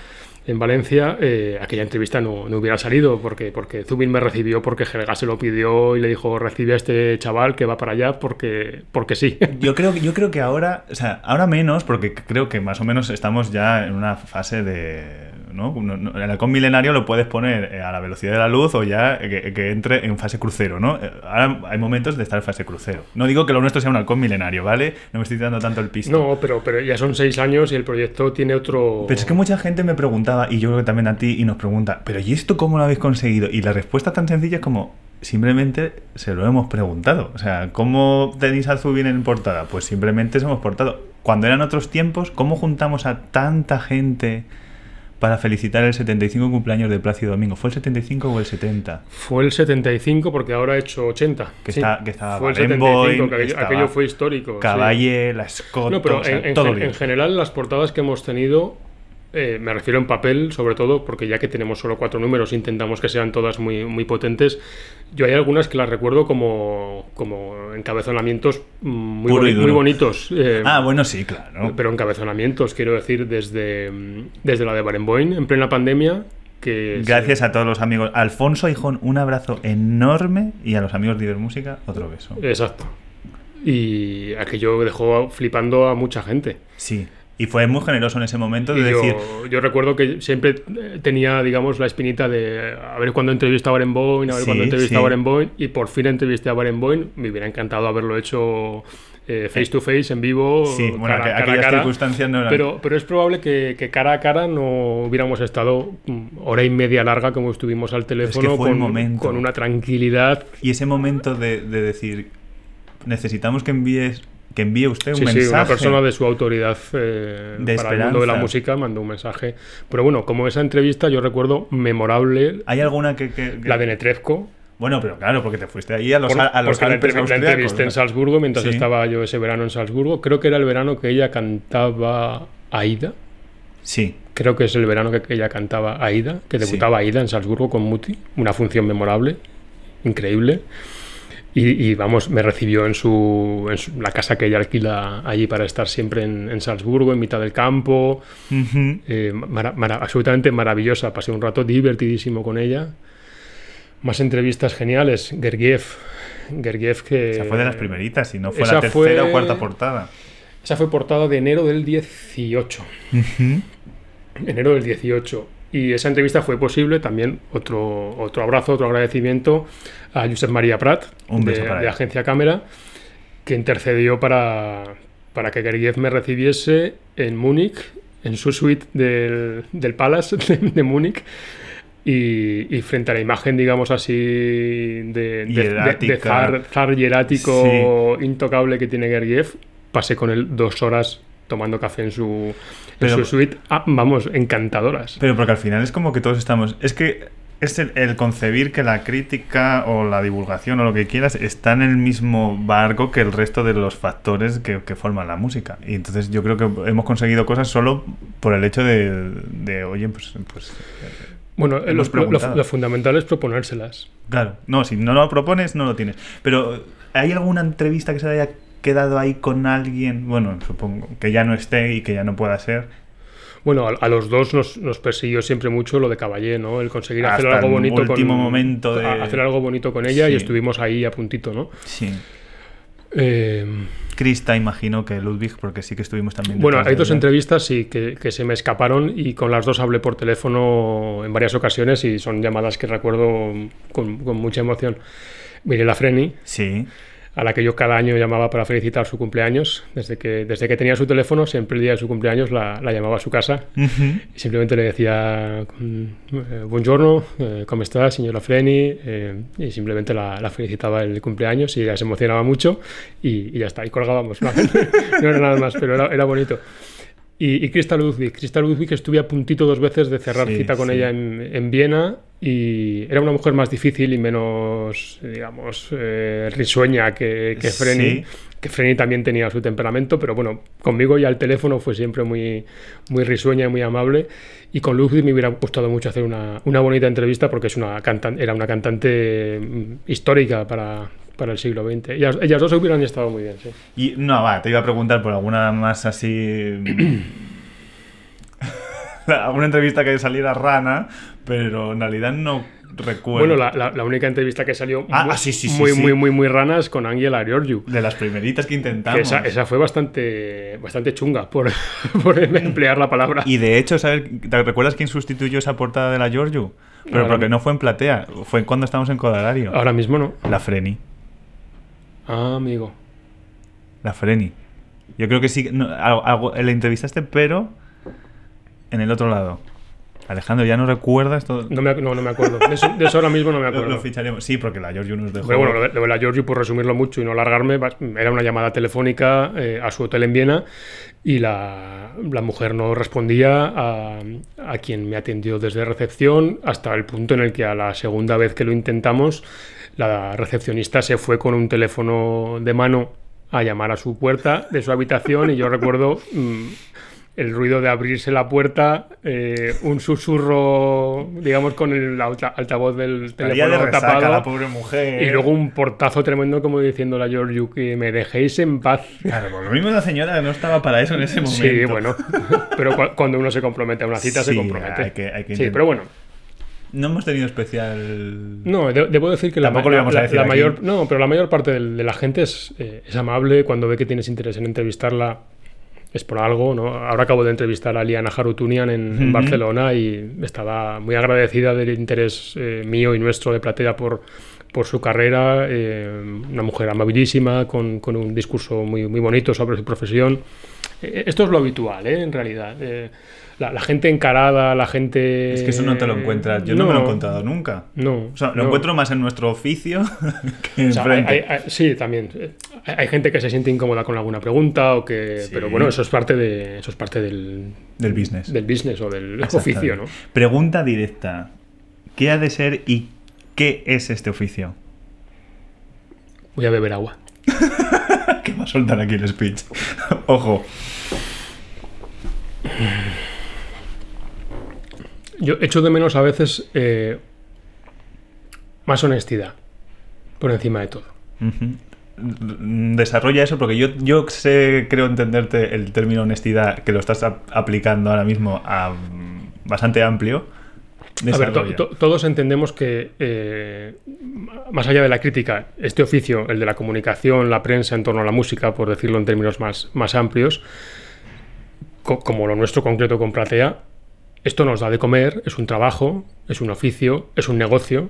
en Valencia, eh, aquella entrevista no, no hubiera salido, porque, porque Zubin me recibió porque Helga se lo pidió y le dijo, recibe a este chaval que va para allá porque, porque sí. Yo creo, yo creo que ahora, o sea, ahora menos, porque creo que más o menos estamos ya en una fase de. ¿No? Halcón milenario lo puedes poner eh, a la velocidad de la luz o ya que, que entre en fase crucero, ¿no? Eh, Ahora hay momentos de estar en fase crucero. No digo que lo nuestro sea un halcón milenario, ¿vale? No me estoy dando tanto el pisto. No, pero, pero ya son seis años y el proyecto tiene otro... Pero es que mucha gente me preguntaba, y yo creo que también a ti, y nos pregunta, ¿pero y esto cómo lo habéis conseguido? Y la respuesta tan sencilla es como, simplemente se lo hemos preguntado. O sea, ¿cómo tenéis a Zubin en portada? Pues simplemente somos portado. Cuando eran otros tiempos, ¿cómo juntamos a tanta gente para felicitar el 75 cumpleaños de Plácido Domingo? ¿Fue el 75 o el 70? Fue el 75 porque ahora he hecho 80. Que sí. está- que estaba Fue el Barenboim, 75, que aquello, aquello fue histórico. sí. Caballé, la Scott, No, pero o sea, en, en todo bien. en general las portadas que hemos tenido, eh, me refiero en papel sobre todo, porque ya que tenemos solo cuatro números, intentamos que sean todas muy, muy potentes. Yo hay algunas que las recuerdo como, como encabezonamientos mm, muy, boni- muy bonitos. eh, Ah, bueno, sí, claro. Pero encabezonamientos, quiero decir, desde, mm, desde la de Barenboim en plena pandemia. Que Gracias a todos los amigos. Alfonso Hijón, un abrazo enorme. Y a los amigos de Ibermúsica, otro beso. Exacto. Y aquello dejó flipando a mucha gente. Sí. Y fue muy generoso en ese momento de Y decir. yo, yo recuerdo que siempre eh, tenía, digamos, la espinita de a ver cuándo entrevista a Barenboim, a ver Sí, sí. a Barenboim, y por fin entrevisté a Barenboim. Me hubiera encantado haberlo hecho eh, face to face, en vivo, Sí, bueno, cara, aqu- cara aquellas cara. circunstancias no eran. Pero, pero es probable que, que cara a cara no hubiéramos estado mm, hora y media larga como estuvimos al teléfono fue el con, momento. con una tranquilidad. Y ese momento de, de decir. Necesitamos que envíes. Que envíe usted un Sí, mensaje. sí, una persona de su autoridad eh, De para el mundo de la música mandó un mensaje. Pero bueno, como esa entrevista yo recuerdo memorable ¿Hay alguna que.? que- que- la de Netrezco. Bueno, pero claro, porque te fuiste ahí a los, por- a los la, la entrevisté en. Salzburgo mientras Sí. estaba yo ese verano en Salzburgo. Creo que era el verano que ella cantaba Aida. Sí. Creo que es el verano que ella cantaba Aida, que Sí. debutaba Aida en Salzburgo con Muti. Una función memorable, increíble. Y, y, vamos, me recibió en su, en su- la casa que ella alquila allí para estar siempre en, en Salzburgo, en mitad del campo. Eh, mara- mara- absolutamente maravillosa. Pasé un rato divertidísimo con ella. Más entrevistas geniales. Gergiev. Gergiev que... Esa fue de las primeritas, y no fue la tercera fue- o cuarta portada. Esa fue portada de enero del 18. Ujú. Enero del 18. Y esa entrevista fue posible también, otro, otro abrazo, otro agradecimiento a Josep María Prat, de. Agencia Cámara, que intercedió para, para que Gergiev me recibiese en Múnich, en su suite del, del Palace de, de Múnich. Y, y frente a la imagen, digamos así, de, zar, zar hierático intocable que tiene Gergiev, pasé con él dos horas tomando café en su, Pero- su suite. Ah, vamos, encantadoras. Pero porque al final es como que todos estamos. Es que es el, el concebir que la crítica o la divulgación o lo que quieras está en el mismo barco que el resto de los factores que, que forman la música. Y entonces yo creo que hemos conseguido cosas solo por el hecho de, de oye, pues, pues Bueno, lo, lo- lo fundamental es proponérselas. Claro, no, si no lo propones, no lo tienes. Pero, ¿hay alguna entrevista que se haya quedado ahí con alguien? Bueno, supongo que ya no esté y que ya no pueda ser. Bueno, a, a los dos nos, nos persiguió siempre mucho lo de Caballé, ¿no? El conseguir hacer Hasta algo el bonito último con momento de- hacer algo bonito con ella y Sí. estuvimos ahí a puntito, ¿no? Sí. Eh, Krista, imagino que Ludwig, porque sí que estuvimos también. bueno, hay dos entrevistas sí, que, que se me escaparon y con las dos hablé por teléfono en varias ocasiones y son llamadas que recuerdo con, con mucha emoción. Mirela Freni, Sí. A la que yo cada año llamaba para felicitar su cumpleaños. Desde que, desde que tenía su teléfono, siempre el día de su cumpleaños la, la llamaba a su casa y simplemente le decía mm, eh, buongiorno, eh, ¿cómo está, señora Freni? Eh, y simplemente la, la felicitaba el cumpleaños y ella se emocionaba mucho y, y ya está, y colgábamos. No, No era nada más, pero era, era bonito. Y, y Krista Ludwig, Krista Ludwig estuve a puntito dos veces de cerrar Sí, cita con sí. ella en, en Viena y era una mujer más difícil y menos, digamos, eh, risueña que, que Freni. Sí. Que Freni también tenía su temperamento, pero bueno, conmigo ya al teléfono fue siempre muy, muy risueña y muy amable. Y con Ludwig me hubiera gustado mucho hacer una, una bonita entrevista porque es una cantan- era una cantante mm, histórica para, para el siglo XX. Ellas, ellas dos hubieran estado muy bien, sí. Y no, va, te iba a preguntar por alguna más así. alguna entrevista que saliera rana, pero en realidad no recuerdo. Bueno, la, la- la única entrevista que salió Ah, muy, ah, sí, sí, sí, muy, muy, muy, muy rana es con Angela Giorgio. De las primeritas que Que intentamos. esa, esa fue bastante, bastante chunga, por, por emplear la palabra. Y de hecho, ¿sabes? ¿te recuerdas quién sustituyó esa portada de la Giorgio? Pero Ahora porque no fue en platea, fue cuando estábamos en Codalario. Ahora mismo no. La Freni. Ah, amigo. La Freni. Yo creo que sí. No, algo, algo- la entrevistaste, pero en el otro lado. Alejandro, ¿ya no recuerdas todo? No me, no, no me acuerdo. De eso, de eso ahora mismo no me Lo, acuerdo. lo ficharemos. Sí, porque la Giorgio nos dejó. Pero bueno, lo de, lo de la Giorgio, por resumirlo mucho y no alargarme, era una llamada telefónica eh, a su hotel en Viena y la, la mujer no respondía a, a quien me atendió desde recepción hasta el punto en el que a la segunda vez que lo intentamos, la recepcionista se fue con un teléfono de mano a llamar a su puerta de su habitación y yo recuerdo... mm, el ruido de abrirse la puerta, eh, un susurro, digamos, con el alta- altavoz del de teléfono resaca tapado. la pobre mujer. Y luego un portazo tremendo como diciendo la Giorgio que me dejéis en paz. Claro, por lo mismo la señora no estaba para eso en ese momento. Sí, bueno. Pero cu- cuando uno se compromete a una cita, se compromete. hay que- hay que sí, pero bueno. No hemos tenido especial. No, de- debo decir que la, lo la- a decir mayor, no, pero la mayor parte de, la gente es, eh, es amable cuando ve que tienes interés en entrevistarla. Es por algo, ¿no? Ahora acabo de entrevistar a Liana Harutunian en, en. Barcelona y estaba muy agradecida del interés eh, mío y nuestro de Platea por, por su carrera. eh, una mujer amabilísima, con, con un discurso muy, muy bonito sobre su profesión. Eh, esto es lo habitual, ¿eh? En realidad. La, la gente encarada, la gente... Es que eso no te lo encuentras. Yo no, me lo he encontrado nunca. No. O sea, lo no. encuentro más en nuestro oficio que O sea, hay- enfrente. hay- hay- sí, también. Hay, gente que se siente incómoda con alguna pregunta o que. Sí. Pero bueno, eso es parte de. Eso es parte del. Del business. Del business o del oficio, ¿no? Pregunta directa. ¿Qué ha de ser y qué es este oficio? Voy a beber agua. Que va a soltar aquí el speech. Ojo. Yo echo de menos a veces eh, más honestidad por encima de todo. Desarrolla eso porque yo, yo sé, creo entenderte el término honestidad que lo estás ap- aplicando ahora mismo a mm, bastante amplio. A ver, to- Desarrolla. to- todos entendemos que, eh, más allá de la crítica, este oficio, el de la comunicación, la prensa en torno a la música, por decirlo en términos más, más amplios, co- como lo nuestro concreto con Platea, esto nos da de comer, es un trabajo, es un oficio, es un negocio,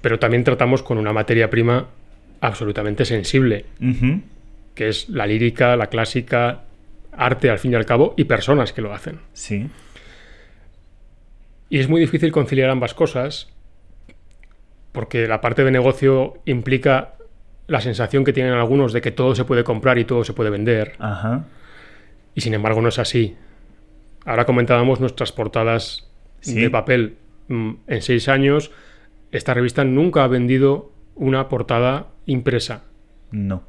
pero también tratamos con una materia prima absolutamente sensible, que es la lírica, la clásica, arte al fin y al cabo, y personas que lo hacen. Sí. Y es muy difícil conciliar ambas cosas, porque la parte de negocio implica la sensación que tienen algunos de que todo se puede comprar y todo se puede vender, Ajá. y sin embargo no es así. Ahora comentábamos nuestras portadas Sí. de papel. Mm, En seis años, esta revista nunca ha vendido una portada impresa, No.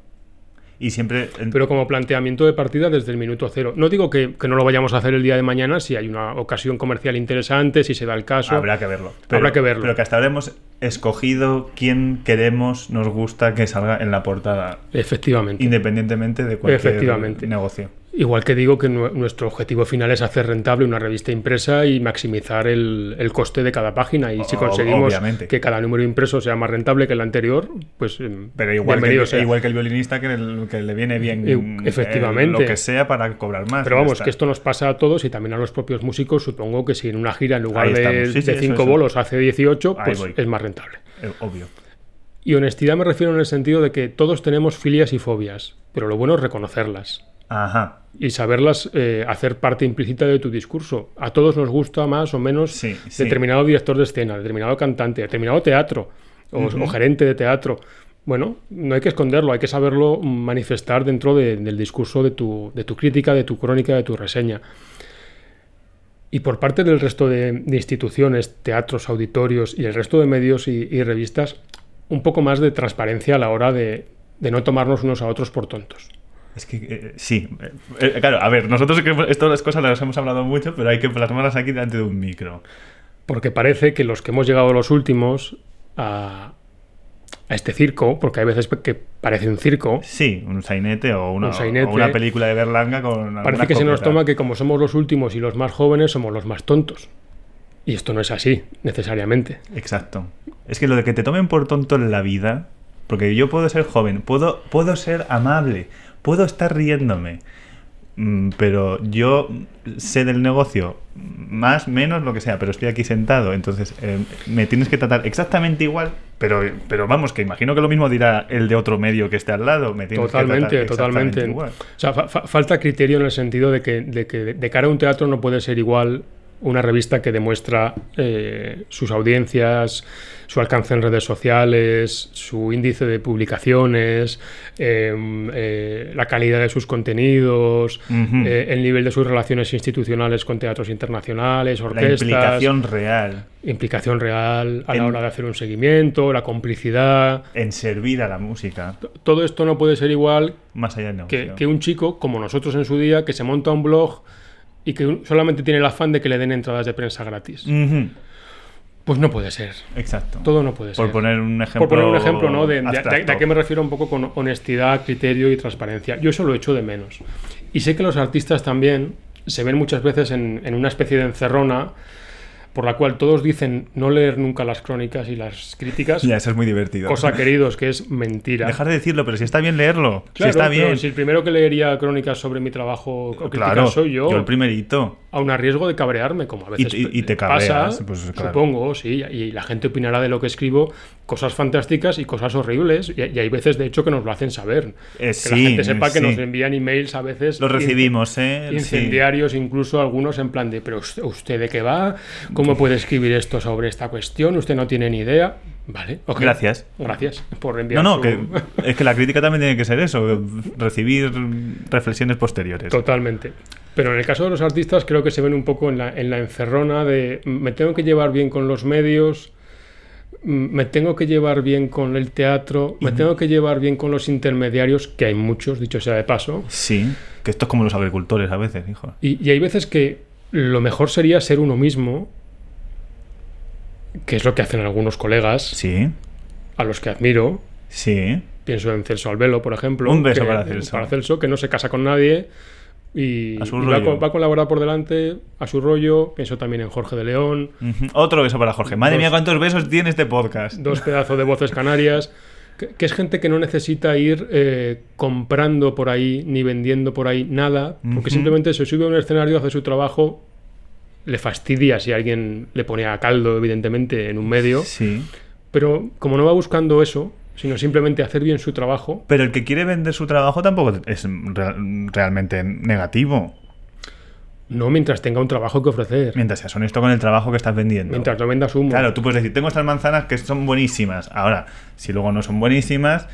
Y siempre. en- pero como planteamiento de partida desde el minuto cero. No digo que, que no lo vayamos a hacer el día de mañana si hay una ocasión comercial interesante, si se da el caso. Habrá que verlo. Habrá que verlo. Pero que hasta ahora hemos escogido quién queremos, nos gusta que salga en la portada, Efectivamente. independientemente de cualquier Efectivamente. negocio. Igual que digo que nu- nuestro objetivo final es hacer rentable una revista impresa y maximizar el, el coste de cada página. Y si conseguimos obviamente. que cada número impreso sea más rentable que el anterior, pues em, Pero igual que, bienvenido sea. igual que el violinista que, el- que le viene bien E- efectivamente. eh, lo que sea para cobrar más. Pero vamos, está. que esto nos pasa a todos y también a los propios músicos. Supongo que si en una gira en lugar Ahí de, estamos. Sí, sí, bolos hace 18, Ahí pues es más rentable. Eh, obvio. Y honestidad me refiero en el sentido de que todos tenemos filias y fobias, pero lo bueno es reconocerlas. Ajá. y saberlas eh, hacer parte implícita de tu discurso. A todos nos gusta más o menos Sí, sí. determinado director de escena, determinado cantante, determinado teatro o, o gerente de teatro. Bueno, no hay que esconderlo, hay que saberlo manifestar dentro de- del discurso de tu, de tu crítica, de tu crónica, de tu reseña. Y por parte del resto de, de instituciones, teatros, auditorios y el resto de medios y, y revistas, un poco más de transparencia a la hora de, de no tomarnos unos a otros por tontos. Es que eh, sí. Eh, eh, claro, a ver, nosotros que estas las cosas las hemos hablado mucho, pero hay que plasmarlas aquí delante de un micro. Porque parece que los que hemos llegado los últimos a, a este circo, porque hay veces que parece un circo, Sí, un sainete o una, Un sainete. o una película de Berlanga con. parece que se nos toma que como somos los últimos y los más jóvenes, somos los más tontos. Y esto no es así, necesariamente. Exacto. Es que lo de que te tomen por tonto en la vida, porque yo puedo ser joven, puedo, puedo ser amable, puedo estar riéndome, mm, pero yo sé del negocio más, menos, lo que sea, pero estoy aquí sentado, entonces eh, me tienes que tratar exactamente igual, pero, pero vamos, que imagino que lo mismo dirá el de otro medio que esté al lado, me tienes que Totalmente, tratar exactamente totalmente. igual. O sea, fa- falta criterio en el sentido de que, de que de cara a un teatro no puede ser igual una revista que demuestra eh, sus audiencias, su alcance en redes sociales, su índice de publicaciones, eh, eh, la calidad de sus contenidos, el nivel de sus relaciones institucionales con teatros internacionales, La orquestas, implicación real. Implicación real a la hora de hacer un seguimiento, la complicidad. en servir a la música, Todo esto no puede ser igual más allá que un chico, como nosotros en su día, que se monta un blog y que solamente tiene el afán de que le den entradas de prensa gratis. Ujú, Pues no puede ser. Exacto. Todo no puede Por ser. poner un ejemplo. Por poner un ejemplo, ¿no? De, de- de- de a qué me refiero un poco con honestidad, criterio y transparencia. Yo eso lo echo de menos. Y sé que los artistas también se ven muchas veces en, en una especie de encerrona por la cual todos dicen no leer nunca las críticas y las críticas, Ya, eso es muy divertido. cosa queridos que es mentira. Dejar de decirlo, pero si está bien leerlo. Claro, si está bien. si el primero que leería crónicas sobre mi trabajo o críticas claro, soy yo, el primerito. Aun a riesgo de cabrearme, como a veces Y- y- y te pasa, cabreas, pues, claro. supongo, sí, y la gente opinará de lo que escribo cosas fantásticas y cosas horribles, y, y hay veces, de hecho, que nos lo hacen saber. Eh, que sí, la gente sepa que sí. nos envían emails a veces Lo recibimos, ¿eh? Sí. incendiarios, incluso algunos en plan de, pero usted, ¿usted de qué va? ¿Cómo puede escribir esto sobre esta cuestión? Usted no tiene ni idea. Vale. Gracias. Gracias por No, enviar no, su- que, es que la crítica también tiene que ser eso, recibir reflexiones posteriores. Totalmente. Pero en el caso de los artistas creo que se ven un poco en la, en la encerrona de "Mm, me tengo que llevar bien con los medios, mm, me tengo que llevar bien con el teatro, me tengo que llevar bien con los intermediarios, que hay muchos, dicho sea de paso, Sí, que esto es como los agricultores a veces, hijo. y, y hay veces que lo mejor sería ser uno mismo, que es lo que hacen algunos colegas, Sí, a los que admiro. sí. Pienso en Celso Albelo, por ejemplo. Un beso que- para Celso. Para Celso, que no se casa con nadie y, A su y va, va la verdad por delante, a su rollo. Pienso también en Jorge de León. Otro beso para Jorge. Madre Dos. mía, cuántos besos tiene este podcast. dos pedazos de voces canarias. Que, que es gente que no necesita ir eh, comprando por ahí ni vendiendo por ahí nada, porque simplemente se sube a un escenario, hace su trabajo le fastidia si alguien le pone a caldo, evidentemente, en un medio. Sí. Pero como no va buscando eso, sino simplemente hacer bien su trabajo, Pero el que quiere vender su trabajo tampoco es re- realmente negativo. no mientras tenga un trabajo que ofrecer. Mientras seas honesto con el trabajo que estás vendiendo. Mientras no vendas humo. Claro, tú puedes decir, tengo estas manzanas que son buenísimas. Ahora, si luego no son buenísimas,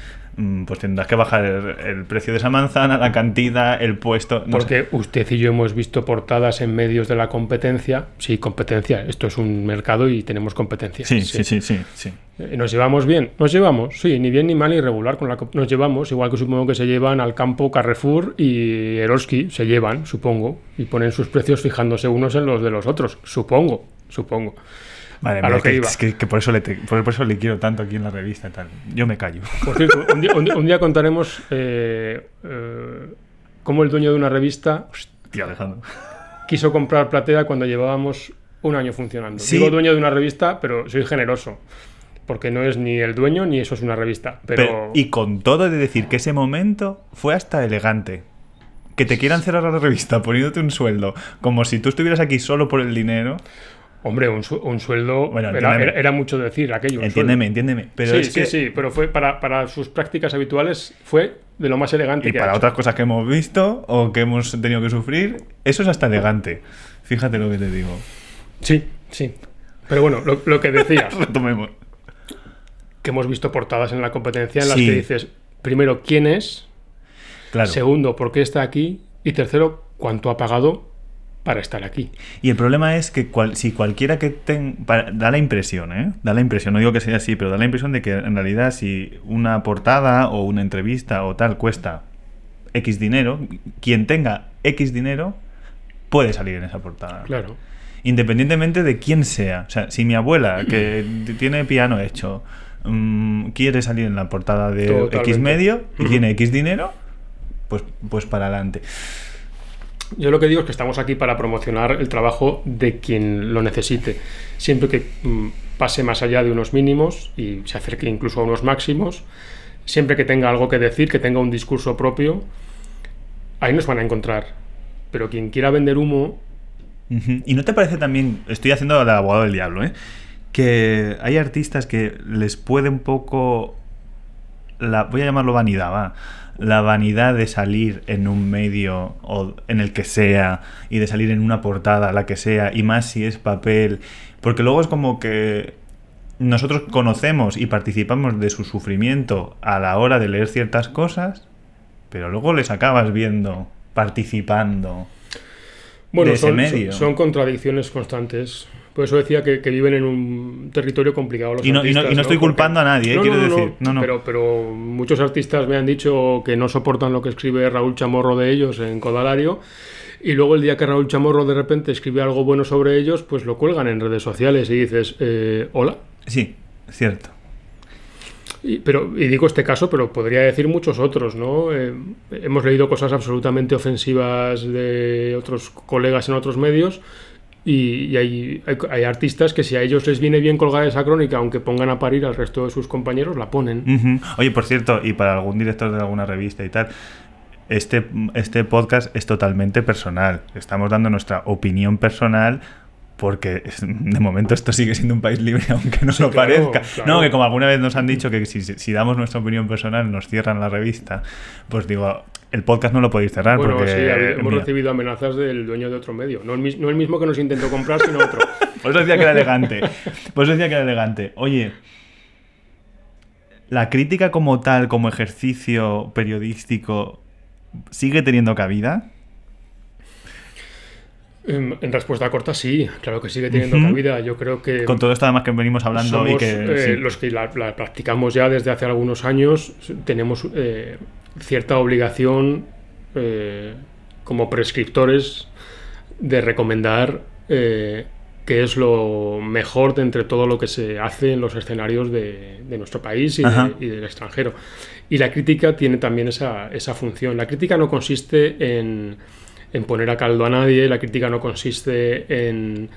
pues tendrás que bajar el, el precio de esa manzana, la cantidad, el puesto. no Porque sé. usted y yo hemos visto portadas en medios de la competencia. Sí, competencia. Esto es un mercado y tenemos competencia. Sí, sí, sí, sí, sí. Eh, ¿Nos llevamos bien? Nos llevamos, sí, ni bien ni mal ni regular. Con la, nos llevamos, igual que supongo que se llevan al campo Carrefour y Eroski, se llevan, supongo, y ponen sus precios fijándose unos en los de los otros, supongo, supongo. Vale, A lo que que, iba. es que, que por, eso le te- por, por eso le quiero tanto aquí en la revista y tal. Yo me callo. Por cierto, un día, un un día contaremos eh, eh, cómo el dueño de una revista Tío, Alejandro. quiso comprar Platea cuando llevábamos un año funcionando. Sí. Digo dueño de una revista, pero soy generoso. Porque no es ni el dueño ni eso es una revista. Pero, Pero- y con todo de decir que ese momento fue hasta elegante. Que te quieran cerrar la revista poniéndote un sueldo, como si tú estuvieras aquí solo por el dinero. Hombre, un, su- un sueldo Bueno, era, mucho decir aquello. Entiéndeme, entiéndeme. Pero sí, es sí, que, sí, pero fue para, para sus prácticas habituales fue de lo más elegante Y que ha para hecho. otras cosas que hemos visto o que hemos tenido que sufrir, eso es hasta elegante. Fíjate lo que te digo. Sí, sí. Pero bueno, lo, lo que decías, Retomemos. que hemos visto portadas en la competencia en las Sí. que dices, primero, ¿quién es? Claro. Segundo, ¿por qué está aquí? Y tercero, ¿cuánto ha pagado para estar aquí? Y el problema es que cual- si cualquiera que tenga... Da la impresión, ¿eh? Da la impresión, no digo que sea así, pero da la impresión de que en realidad si una portada o una entrevista o tal cuesta X dinero, quien tenga X dinero puede salir en esa portada. Claro. Independientemente de quién sea. O sea, si mi abuela, que tiene piano hecho, mm, quiere salir en la portada de Totalmente. X medio y tiene X dinero, pues, pues para adelante. Yo lo que digo es que estamos aquí para promocionar el trabajo de quien lo necesite, siempre que mm, pase más allá de unos mínimos y se acerque incluso a unos máximos, siempre que tenga algo que decir, que tenga un discurso propio, ahí nos van a encontrar. Pero quien quiera vender humo. ¿Y no te parece también, estoy haciendo el abogado del diablo, ¿eh? que hay artistas que les puede un poco, la, voy a llamarlo vanidad, va, la vanidad de salir en un medio o en el que sea y de salir en una portada, la que sea, y más si es papel, porque luego es como que nosotros conocemos y participamos de su sufrimiento a la hora de leer ciertas cosas, pero luego les acabas viendo participando. bueno, de ese son, medio. son- son contradicciones constantes. Por eso decía que, que viven en un territorio complicado. Los Y no- y no- artistas, y no estoy Porque- culpando a nadie, ¿eh? Quiero decir, no, no. Pero, pero muchos artistas me han dicho que no soportan lo que escribe Raúl Chamorro de ellos en Codalario. Y luego el día que Raúl Chamorro de repente escribe algo bueno sobre ellos, pues lo cuelgan en redes sociales y dices, eh, hola. Sí, cierto. Y, pero, y digo este caso, pero podría decir muchos otros, ¿no? Eh, hemos leído cosas absolutamente ofensivas de otros colegas en otros medios y, hay, hay, artistas que si a ellos les viene bien colgar esa crónica, aunque pongan a parir al resto de sus compañeros, la ponen. Oye, por cierto, y para algún director de alguna revista y tal, este, este podcast es totalmente personal. Estamos dando nuestra opinión personal porque de momento esto sigue siendo un país libre, aunque no Sí, lo claro, parezca. claro. No, que como alguna vez nos han dicho que si, si damos nuestra opinión personal nos cierran la revista, pues digo, el podcast no lo podéis cerrar Bueno, porque... sí, hemos mira, recibido amenazas del dueño de otro medio. No el, mis- no el mismo que nos intentó comprar, sino otro. Por eso decía que era elegante. Por eso decía que era elegante. Oye, la crítica como tal, como ejercicio periodístico, ¿sigue teniendo cabida? En, respuesta corta, sí, claro que sigue teniendo Ujú. cabida. Yo creo que... Con todo esto además que venimos hablando y que... eh, sí. los que la, la practicamos ya desde hace algunos años, tenemos eh, cierta obligación eh, como prescriptores de recomendar qué es lo mejor de entre todo lo que se hace en los escenarios de, de nuestro país y, de- y del extranjero. Y la crítica tiene también esa, esa función. La crítica no consiste en, en poner a caldo a nadie, la crítica no consiste en,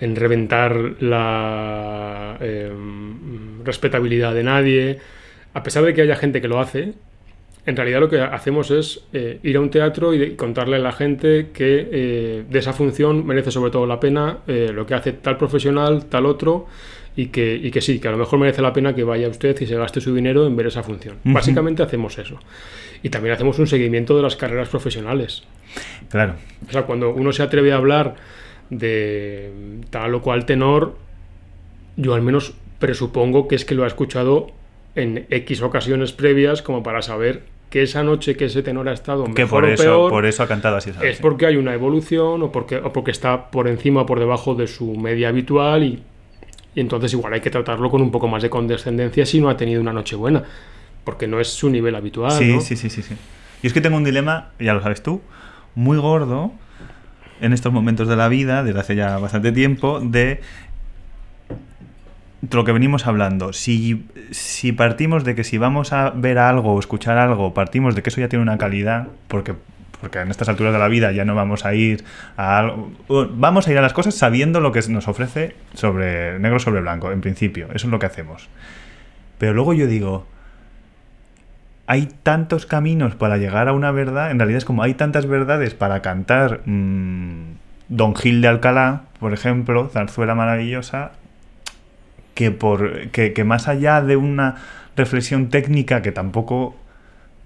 en reventar la eh, respetabilidad de nadie. A pesar de que haya gente que lo hace, en realidad lo que hacemos es eh, ir a un teatro y contarle a la gente que eh, de esa función merece sobre todo la pena eh, lo que hace tal profesional, tal otro, y que, y que sí, que a lo mejor merece la pena que vaya usted y se gaste su dinero en ver esa función. Básicamente hacemos eso. Y también hacemos un seguimiento de las carreras profesionales. Claro. O sea, cuando uno se atreve a hablar de tal o cual tenor, yo al menos presupongo que es que lo ha escuchado en X ocasiones previas como para saber que esa noche que ese tenor ha estado Que mejor por o eso, peor por eso ha cantado así. ¿sabes? es porque hay una evolución o porque, o porque está por encima o por debajo de su media habitual y, y entonces igual hay que tratarlo con un poco más de condescendencia si no ha tenido una noche buena, porque no es su nivel habitual. Sí, ¿no? sí, sí, sí, sí. Yo es que tengo un dilema, ya lo sabes tú, muy gordo en estos momentos de la vida, desde hace ya bastante tiempo, de lo que venimos hablando. Si, si partimos de que si vamos a ver algo o escuchar algo, partimos de que eso ya tiene una calidad, porque, porque en estas alturas de la vida ya no vamos a ir a algo. Vamos a ir a las cosas sabiendo lo que nos ofrece sobre negro sobre blanco, en principio. Eso es lo que hacemos. Pero luego yo digo, hay tantos caminos para llegar a una verdad, en realidad es como hay tantas verdades para cantar mm, Don Gil de Alcalá, por ejemplo, zarzuela maravillosa, que, por, que, que más allá de una reflexión técnica que tampoco,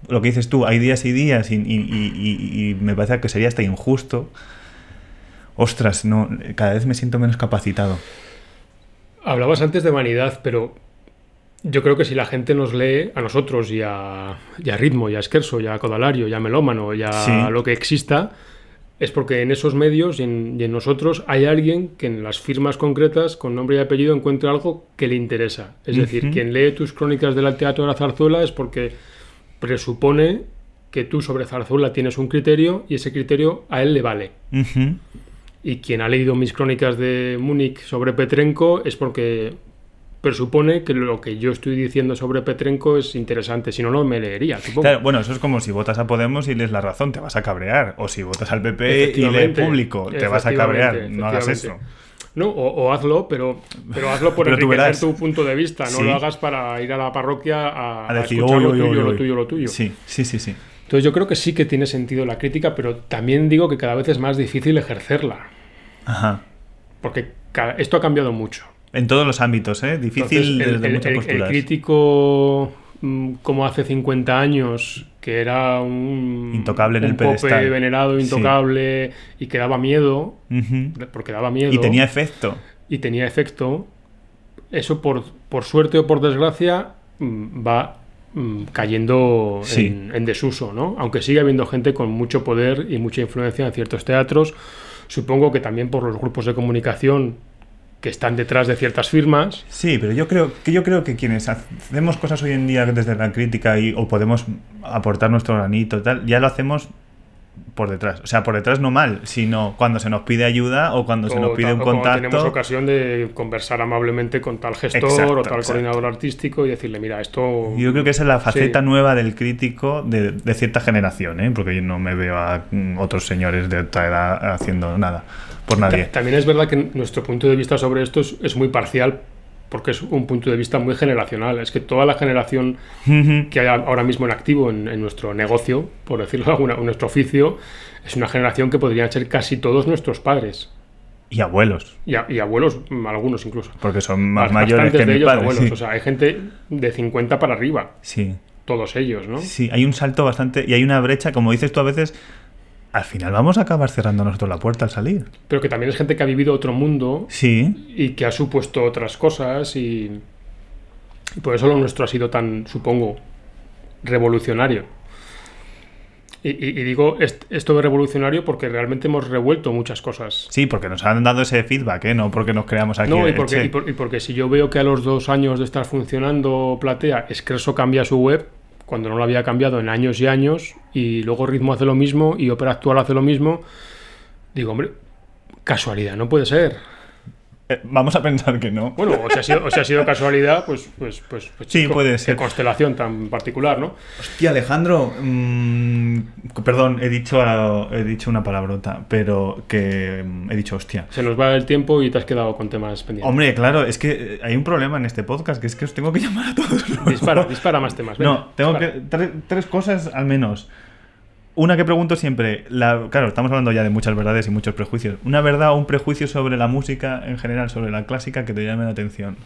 lo que dices tú, hay días y días y, y- y- y me parece que sería hasta injusto, ostras, no, cada vez me siento menos capacitado. Hablabas antes de vanidad, pero yo creo que si la gente nos lee a nosotros y a, y a Ritmo, y a Esquerso, y a Codalario, y a Melómano, y a Sí. lo que exista, es porque en esos medios y en, y en nosotros hay alguien que en las firmas concretas, con nombre y apellido, encuentra algo que le interesa. Es decir, quien lee tus crónicas del teatro de la zarzuela es porque presupone que tú sobre zarzuela tienes un criterio y ese criterio a él le vale. Y quien ha leído mis crónicas de Múnich sobre Petrenko es porque presupone que lo que yo estoy diciendo sobre Petrenko es interesante. Si no, no me leería, supongo. Claro, bueno, eso es como si votas a Podemos y lees la razón, te vas a cabrear. O si votas al PP y lees público, te vas a cabrear. No hagas eso. No, o, o hazlo, pero, pero hazlo por Pero enriquecer tu punto de vista. No Sí. lo hagas para ir a la parroquia a, A decir, escuchar "Oy, lo tuyo, lo oy". tuyo, lo tuyo. Sí, sí, sí, sí. Entonces yo creo que sí que tiene sentido la crítica, pero también digo que cada vez es más difícil ejercerla. Ajá. Porque esto ha cambiado mucho. En todos los ámbitos, ¿eh? Difícil Entonces, el, desde el- muchas el- crítico mm, como hace 50 años, que era un, Intocable en un el pope pedestal. venerado, Sí. intocable y que daba miedo, porque daba miedo Y tenía efecto. y tenía efecto, eso por, por suerte o por desgracia mm, va mm, cayendo Sí. en, en desuso, ¿no? Aunque sigue habiendo gente con mucho poder y mucha influencia en ciertos teatros, supongo que también por los grupos de comunicación que están detrás de ciertas firmas. Sí, pero yo creo que yo creo que quienes hacemos cosas hoy en día desde la crítica y, o podemos aportar nuestro granito tal, ya lo hacemos por detrás. O sea, por detrás no mal, sino cuando se nos pide ayuda o cuando se o nos pide un o cuando tenemos contacto. ocasión de conversar amablemente con tal gestor Exacto, o tal exacto. coordinador artístico y decirle, mira, esto... Yo creo que esa es la faceta Sí. nueva del crítico de, de cierta generación, ¿eh? porque yo no me veo a mm, otros señores de otra edad haciendo nada por nadie. Ta- También es verdad que nuestro punto de vista sobre esto es, es muy parcial porque es un punto de vista muy generacional. Es que toda la generación que hay ahora mismo en activo en, en nuestro negocio, por decirlo de alguna, en nuestro oficio, es una generación que podrían ser casi todos nuestros padres y abuelos, y, a- y abuelos, mm, algunos incluso. porque son más mayores que de ellos abuelos. sí. O sea, hay gente de 50 para arriba, sí. todos ellos, ¿no? Sí, hay un salto bastante. Y hay una brecha, como dices tú a veces. Al final vamos a acabar cerrando nosotros la puerta al salir. Pero que también es gente que ha vivido otro mundo Sí, y que ha supuesto otras cosas y, y por eso lo nuestro ha sido tan, supongo, revolucionario. Y, y- y digo est- esto de revolucionario porque realmente hemos revuelto muchas cosas. sí, porque nos han dado ese feedback, ¿eh? No porque nos creamos aquí. No, y porque, por- y porque si yo veo que a los dos años de estar funcionando Platea, Escreso cambia su web, cuando no lo había cambiado en años y años, y luego Ritmo hace lo mismo y Ópera Actual hace lo mismo, digo, hombre, casualidad, no puede ser. Eh, vamos a pensar que no. Bueno, o si ha sido, o si ha sido casualidad, pues, pues, pues, pues Sí, chico, puede qué ser. constelación tan particular, ¿no? Hostia, Alejandro, mm, mm, perdón, he dicho, he dicho una palabrota, pero que mm, he dicho hostia. Se nos va el tiempo y te has quedado con temas pendientes. Hombre, claro, es que hay un problema en este podcast, que es que os tengo que llamar a todos. Dispara, dispara más temas. no, tengo que. tres cosas al menos. Una que pregunto siempre, la, claro, estamos hablando ya de muchas verdades y muchos prejuicios. ¿Una verdad o un prejuicio sobre la música en general, sobre la clásica, que te llame la atención?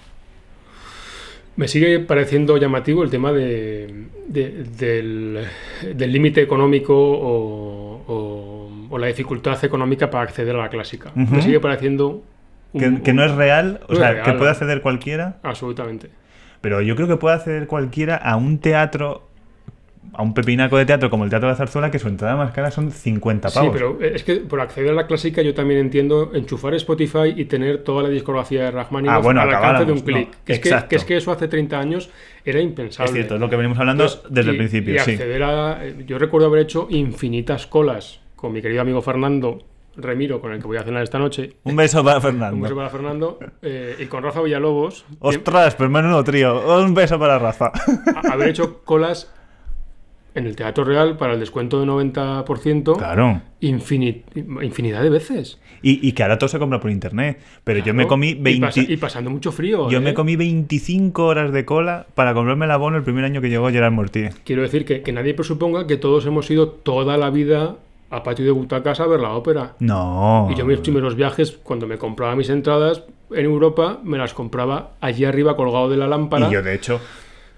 Me sigue pareciendo llamativo el tema de, del límite económico o, la dificultad económica para acceder a la clásica. Me sigue pareciendo... que, no es real, o sea, que puede acceder cualquiera. Absolutamente. Pero yo creo que puede acceder cualquiera a un teatro a un pepinaco de teatro como el Teatro de la Zarzuela que su entrada más cara son 50 pavos. Sí, pero es que por acceder a la clásica yo también entiendo enchufar Spotify y tener toda la discografía de Rachmaninoff ah, bueno, al alcance de un clic. que, es que, eso hace 30 años era impensable. Es cierto, es lo que venimos hablando desde el principio. Y acceder a... Yo recuerdo haber hecho infinitas colas con mi querido amigo Fernando Remiro, con el que voy a cenar esta noche. Un beso para Fernando. Un beso para Fernando. Eh, y con Rafa Villalobos. Ostras, pero menudo trío. Un beso para Rafa. haber hecho colas en el Teatro Real para el descuento de 90%. Claro. infinidad de veces. Y, que ahora todo se compra por internet. Pero yo me comí 20... Y, pasando mucho frío. Yo me ¿eh? comí 25 horas de cola para comprarme el abono el primer año que llegó Gerard Mortier. Quiero decir que, que nadie presuponga que todos hemos ido toda la vida a patio de butacas a ver la ópera. No. Y yo mis primeros viajes, cuando me compraba mis entradas en Europa, me las compraba allí arriba colgado de la lámpara. Y yo, de hecho,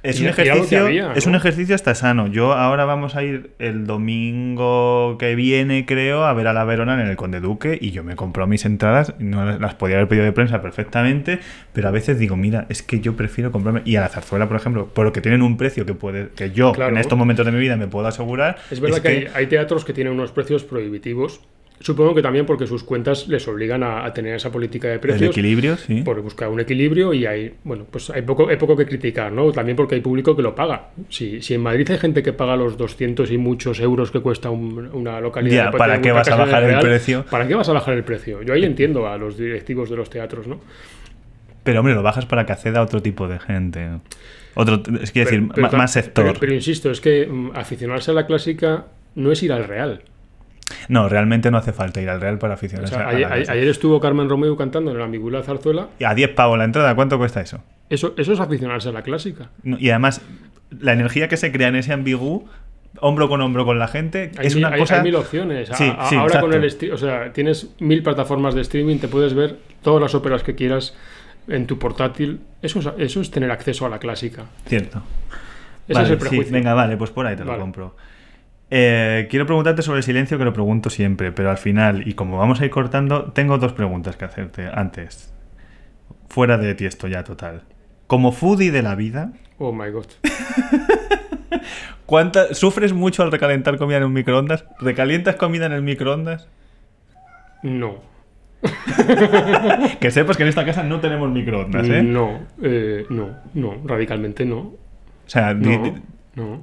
es un ejercicio, es un ejercicio hasta sano. Yo ahora vamos a ir el domingo que viene, creo, a ver a la Verona en el Conde Duque y yo me compro mis entradas, no las podía haber pedido de prensa perfectamente, pero a veces digo, mira, es que yo prefiero comprarme y a la zarzuela, por ejemplo, porque tienen un precio que puede que yo en estos momentos de mi vida me puedo asegurar. Es verdad que, hay teatros que tienen unos precios prohibitivos Supongo que también porque sus cuentas les obligan a, tener esa política de precios. El equilibrio, sí. Por buscar un equilibrio y hay, bueno, pues hay poco, hay poco que criticar, ¿no? También porque hay público que lo paga. Si, si en Madrid hay gente que paga los 200 y muchos euros que cuesta una localidad. ¿para qué vas a bajar el precio? ¿Para qué vas a bajar el precio? Yo ahí entiendo a los directivos de los teatros, ¿no? Pero hombre, lo bajas para que acceda a otro tipo de gente. Otro, es decir, más, sector. pero, insisto, es que mm, aficionarse a la clásica no es ir al Real. No, realmente no hace falta ir al Real para aficionarse. ayer, estuvo Carmen Romeo cantando en la Zarzuela. Y a 10 pavos la entrada, ¿cuánto cuesta eso? Eso, eso es aficionarse a la clásica. y además, la energía que se crea en ese ambigú hombro con hombro con la gente. es una cosa... hay mil opciones. ahora con el o sea, tienes mil plataformas de streaming, te puedes ver todas las óperas que quieras en tu portátil. Eso es, eso es tener acceso a la clásica. Cierto. Ese es el prejuicio. venga, vale, pues por ahí te lo compro. Eh, quiero preguntarte sobre el silencio que lo pregunto siempre, pero al final, y como vamos a ir cortando, tengo dos preguntas que hacerte antes. Fuera de ti esto ya total. Como foodie de la vida. Oh my god. ¿Cuánta, ¿Sufres mucho al recalentar comida en un microondas? ¿Recalientas comida en el microondas? No. que sepas que en esta casa no tenemos microondas, ¿eh? No, eh, no, no, radicalmente no. O sea,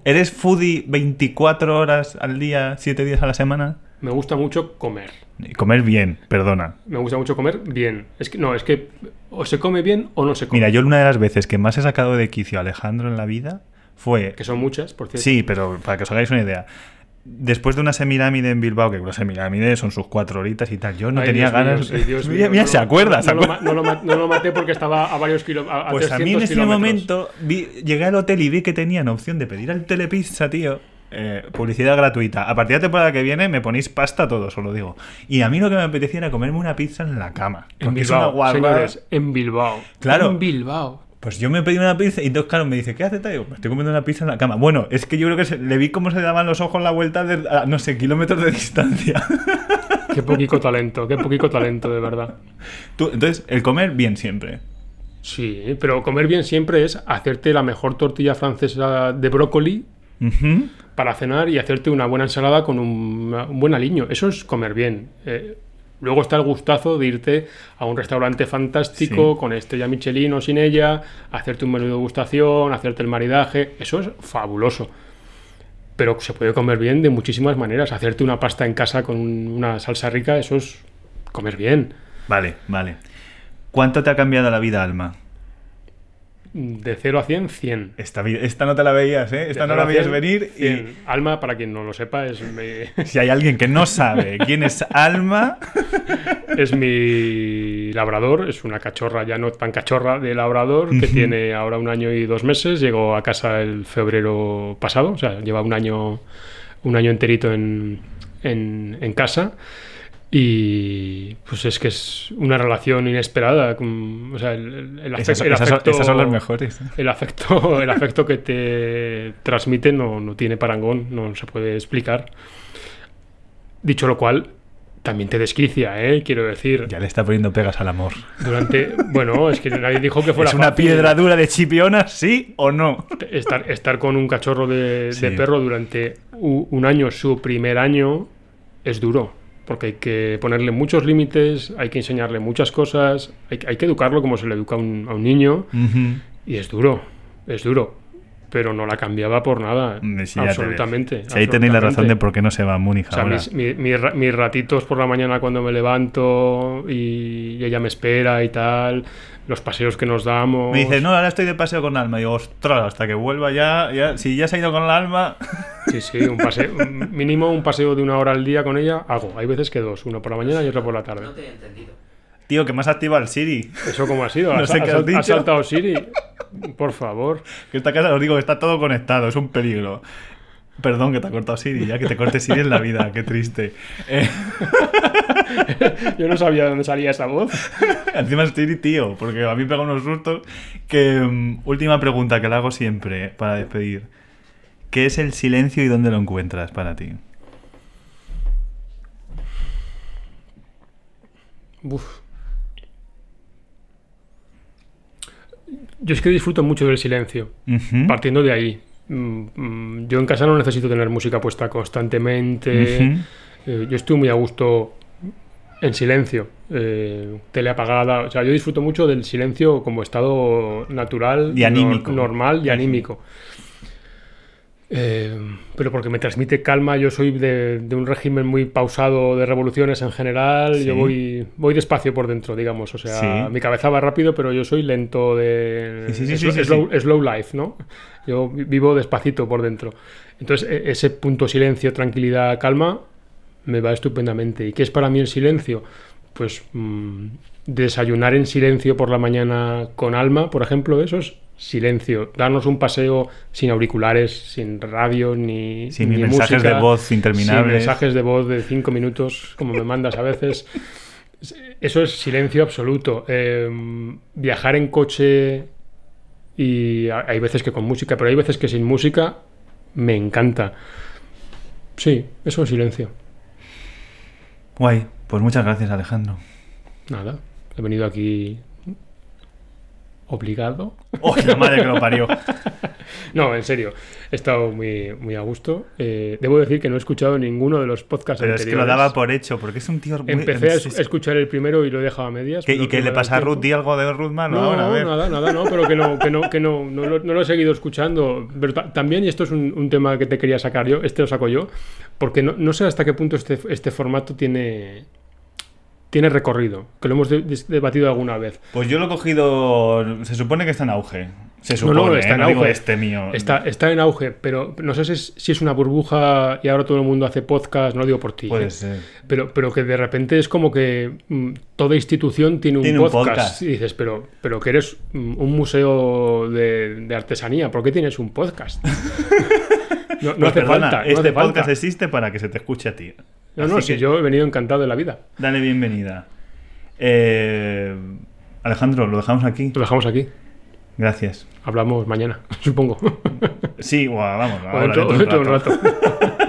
¿Eres foodie 24 horas al día, 7 días a la semana? Me gusta mucho comer. comer bien, perdona. Me gusta mucho comer bien. Es que no, es que o se come bien o no se come. Mira, yo una de las veces que más he sacado de quicio a Alejandro en la vida fue. Que son muchas, por cierto. Sí, pero para que os hagáis una idea después de una semirámide en Bilbao, que una semirámide son sus cuatro horitas y tal, yo no tenía ganas. mira, se acuerda. No, lo, maté porque estaba a varios kilómetros. Pues a mí en ese momento llegué al hotel y vi que tenían opción de pedir al telepizza, tío. Eh, publicidad gratuita. A partir de la temporada que viene me ponéis pasta todo, os lo digo. Y a mí lo que me apetecía era comerme una pizza en la cama. En Bilbao, señores, en Bilbao. Claro. En Bilbao. Pues yo me pedí una pizza y entonces, claro, me dice, ¿qué hace? Digo, me estoy comiendo una pizza en la cama. Bueno, es que yo creo que le vi cómo se daban los ojos la vuelta de, no sé, kilómetros de distancia. Qué poquito talento, qué poquito talento, de verdad. Tú, entonces, el comer bien siempre. Sí, pero comer bien siempre es hacerte la mejor tortilla francesa de brócoli para cenar y hacerte una buena ensalada con un, buen aliño. Eso es comer bien. Eh, Luego está el gustazo de irte a un restaurante fantástico con estrella Michelin o sin ella, hacerte un menú de gustación, hacerte el maridaje. Eso es fabuloso. Pero se puede comer bien de muchísimas maneras. Hacerte una pasta en casa con una salsa rica, eso es comer bien. Vale, vale. ¿Cuánto te ha cambiado la vida, Alma? De 0 a 100, 100. Esta, esta no te la veías, ¿eh? Esta De no la veías 100, venir. 100. Alma, para quien no lo sepa, es mi, Y si hay alguien que no sabe quién es Alma, es mi labrador, es una cachorra ya no tan cachorra de labrador, que tiene ahora un año y dos meses. Llegó a casa el febrero pasado, o sea, lleva un año, un año enterito en, en, en casa. Y pues es que es una relación inesperada. con- o sea, el, esas, el afecto, esas son las mejores. el afecto, el afecto que te transmite no, no tiene parangón, no se puede explicar. Dicho lo cual, también te desquicia, ¿eh? quiero decir. Ya le está poniendo pegas al amor. Durante. Bueno, es que nadie dijo que fuera ¿Es una fácil. piedra dura de chipiona, sí o no? Estar, estar con un cachorro de, perro durante un año, su primer año, es duro. Porque hay que ponerle muchos límites, hay que enseñarle muchas cosas, hay, hay que educarlo como se le educa a un, a un niño. Y es duro, es duro. Pero no la cambiaba por nada. Mm, sí, absolutamente. Si ahí tenéis la razón de por qué no se va a Múnich O sea, ahora. mis, mi- mi ra- mis ratitos por la mañana cuando me levanto y, y ella me espera y tal, los paseos que nos damos. Me dice, no, ahora estoy de paseo con Alma. Y digo, ostras, hasta que vuelva ya, ya si ya se ha ido con el Alma... Sí, sí, un paseo, mínimo un paseo de una hora al día con ella hago. Hay veces que dos, uno por la mañana y otro por la tarde. No te he entendido. Tío, que más activa el Siri. ¿Eso cómo ha sido? No sé ¿Has, qué has- has dicho. has saltado Siri? Por favor. Que esta casa, os digo, que está todo conectado, es un peligro. Perdón que te ha cortado Siri, ya que te corte Siri en la vida, qué triste. Eh, Yo no sabía de dónde salía esa voz. encima es Siri, tío, porque a mí me pega unos sustos. Que mm, última pregunta que le hago siempre para despedir. ¿Qué es el silencio y dónde lo encuentras para ti? Uf. Yo es que disfruto mucho del silencio. Partiendo de ahí. Mm, mm, Yo en casa no necesito tener música puesta constantemente. Eh, yo estoy muy a gusto en silencio, eh, tele apagada. O sea, yo disfruto mucho del silencio como estado natural, Y anímico. nor- normal y anímico. Eh, pero porque me transmite calma, yo soy de, de un régimen muy pausado de revoluciones en general, Sí. yo voy, voy despacio por dentro, digamos, o sea, Sí. mi cabeza va rápido, pero yo soy lento de Sí, sí, sí, slow, slow- life, ¿no? Yo vi- vivo despacito por dentro. Entonces, e- ese punto silencio, tranquilidad, calma, me va estupendamente. ¿Y qué es para mí el silencio? Pues mm, desayunar en silencio por la mañana con alma, por ejemplo, eso es silencio. Darnos un paseo sin auriculares, sin radio, ni, Sin ni mensajes música, de voz interminables. Sin mensajes de voz de cinco minutos, como me mandas a veces. Eso es silencio absoluto. Eh, viajar en coche y ha- hay veces que con música, pero hay veces que sin música me encanta. Sí, eso es silencio. Guay, pues muchas gracias Alejandro. Nada, he venido aquí obligado. ¡Oh, la madre que lo parió! No, en serio, he estado muy, muy a gusto. Eh, debo decir que no he escuchado ninguno de los podcasts Pero es que lo daba por hecho, porque es un tío muy... Empecé a escuchar el primero y lo he dejado a medias. ¿Qué- pero ¿Y qué le pasa a Ruth? Di algo de Ruth Mano No, ahora, a ver. nada, nada, no, pero que no, que no, que no, no, lo, no lo he seguido escuchando. Pero también, y esto es un, un tema que te quería sacar yo, este lo saco yo, porque no, no sé hasta qué punto este, este formato tiene, tiene recorrido, que lo hemos debatido alguna vez. Pues yo lo he cogido... Se supone que está en auge. Se No, supone, no, ¿eh? está en No digo auge. este mío. Está, está en auge, pero no sé si es, si es una burbuja y ahora todo el mundo hace podcast, no lo digo por ti. Puede ¿eh? ser. Pero, pero que de repente es como que mm, toda institución tiene un, Tiene un podcast. podcast. Y dices, pero, pero que eres mm, un museo de, de artesanía, ¿por qué tienes un podcast? no no Pues hace perdona, falta. no este hace falta. podcast existe para que se te escuche a ti. No, no, Así si que yo he venido encantado de la vida. Dale bienvenida. Eh, Alejandro, lo dejamos aquí. Lo dejamos aquí. Gracias. Hablamos mañana, supongo. Sí, guau, vamos. O dentro, de un rato.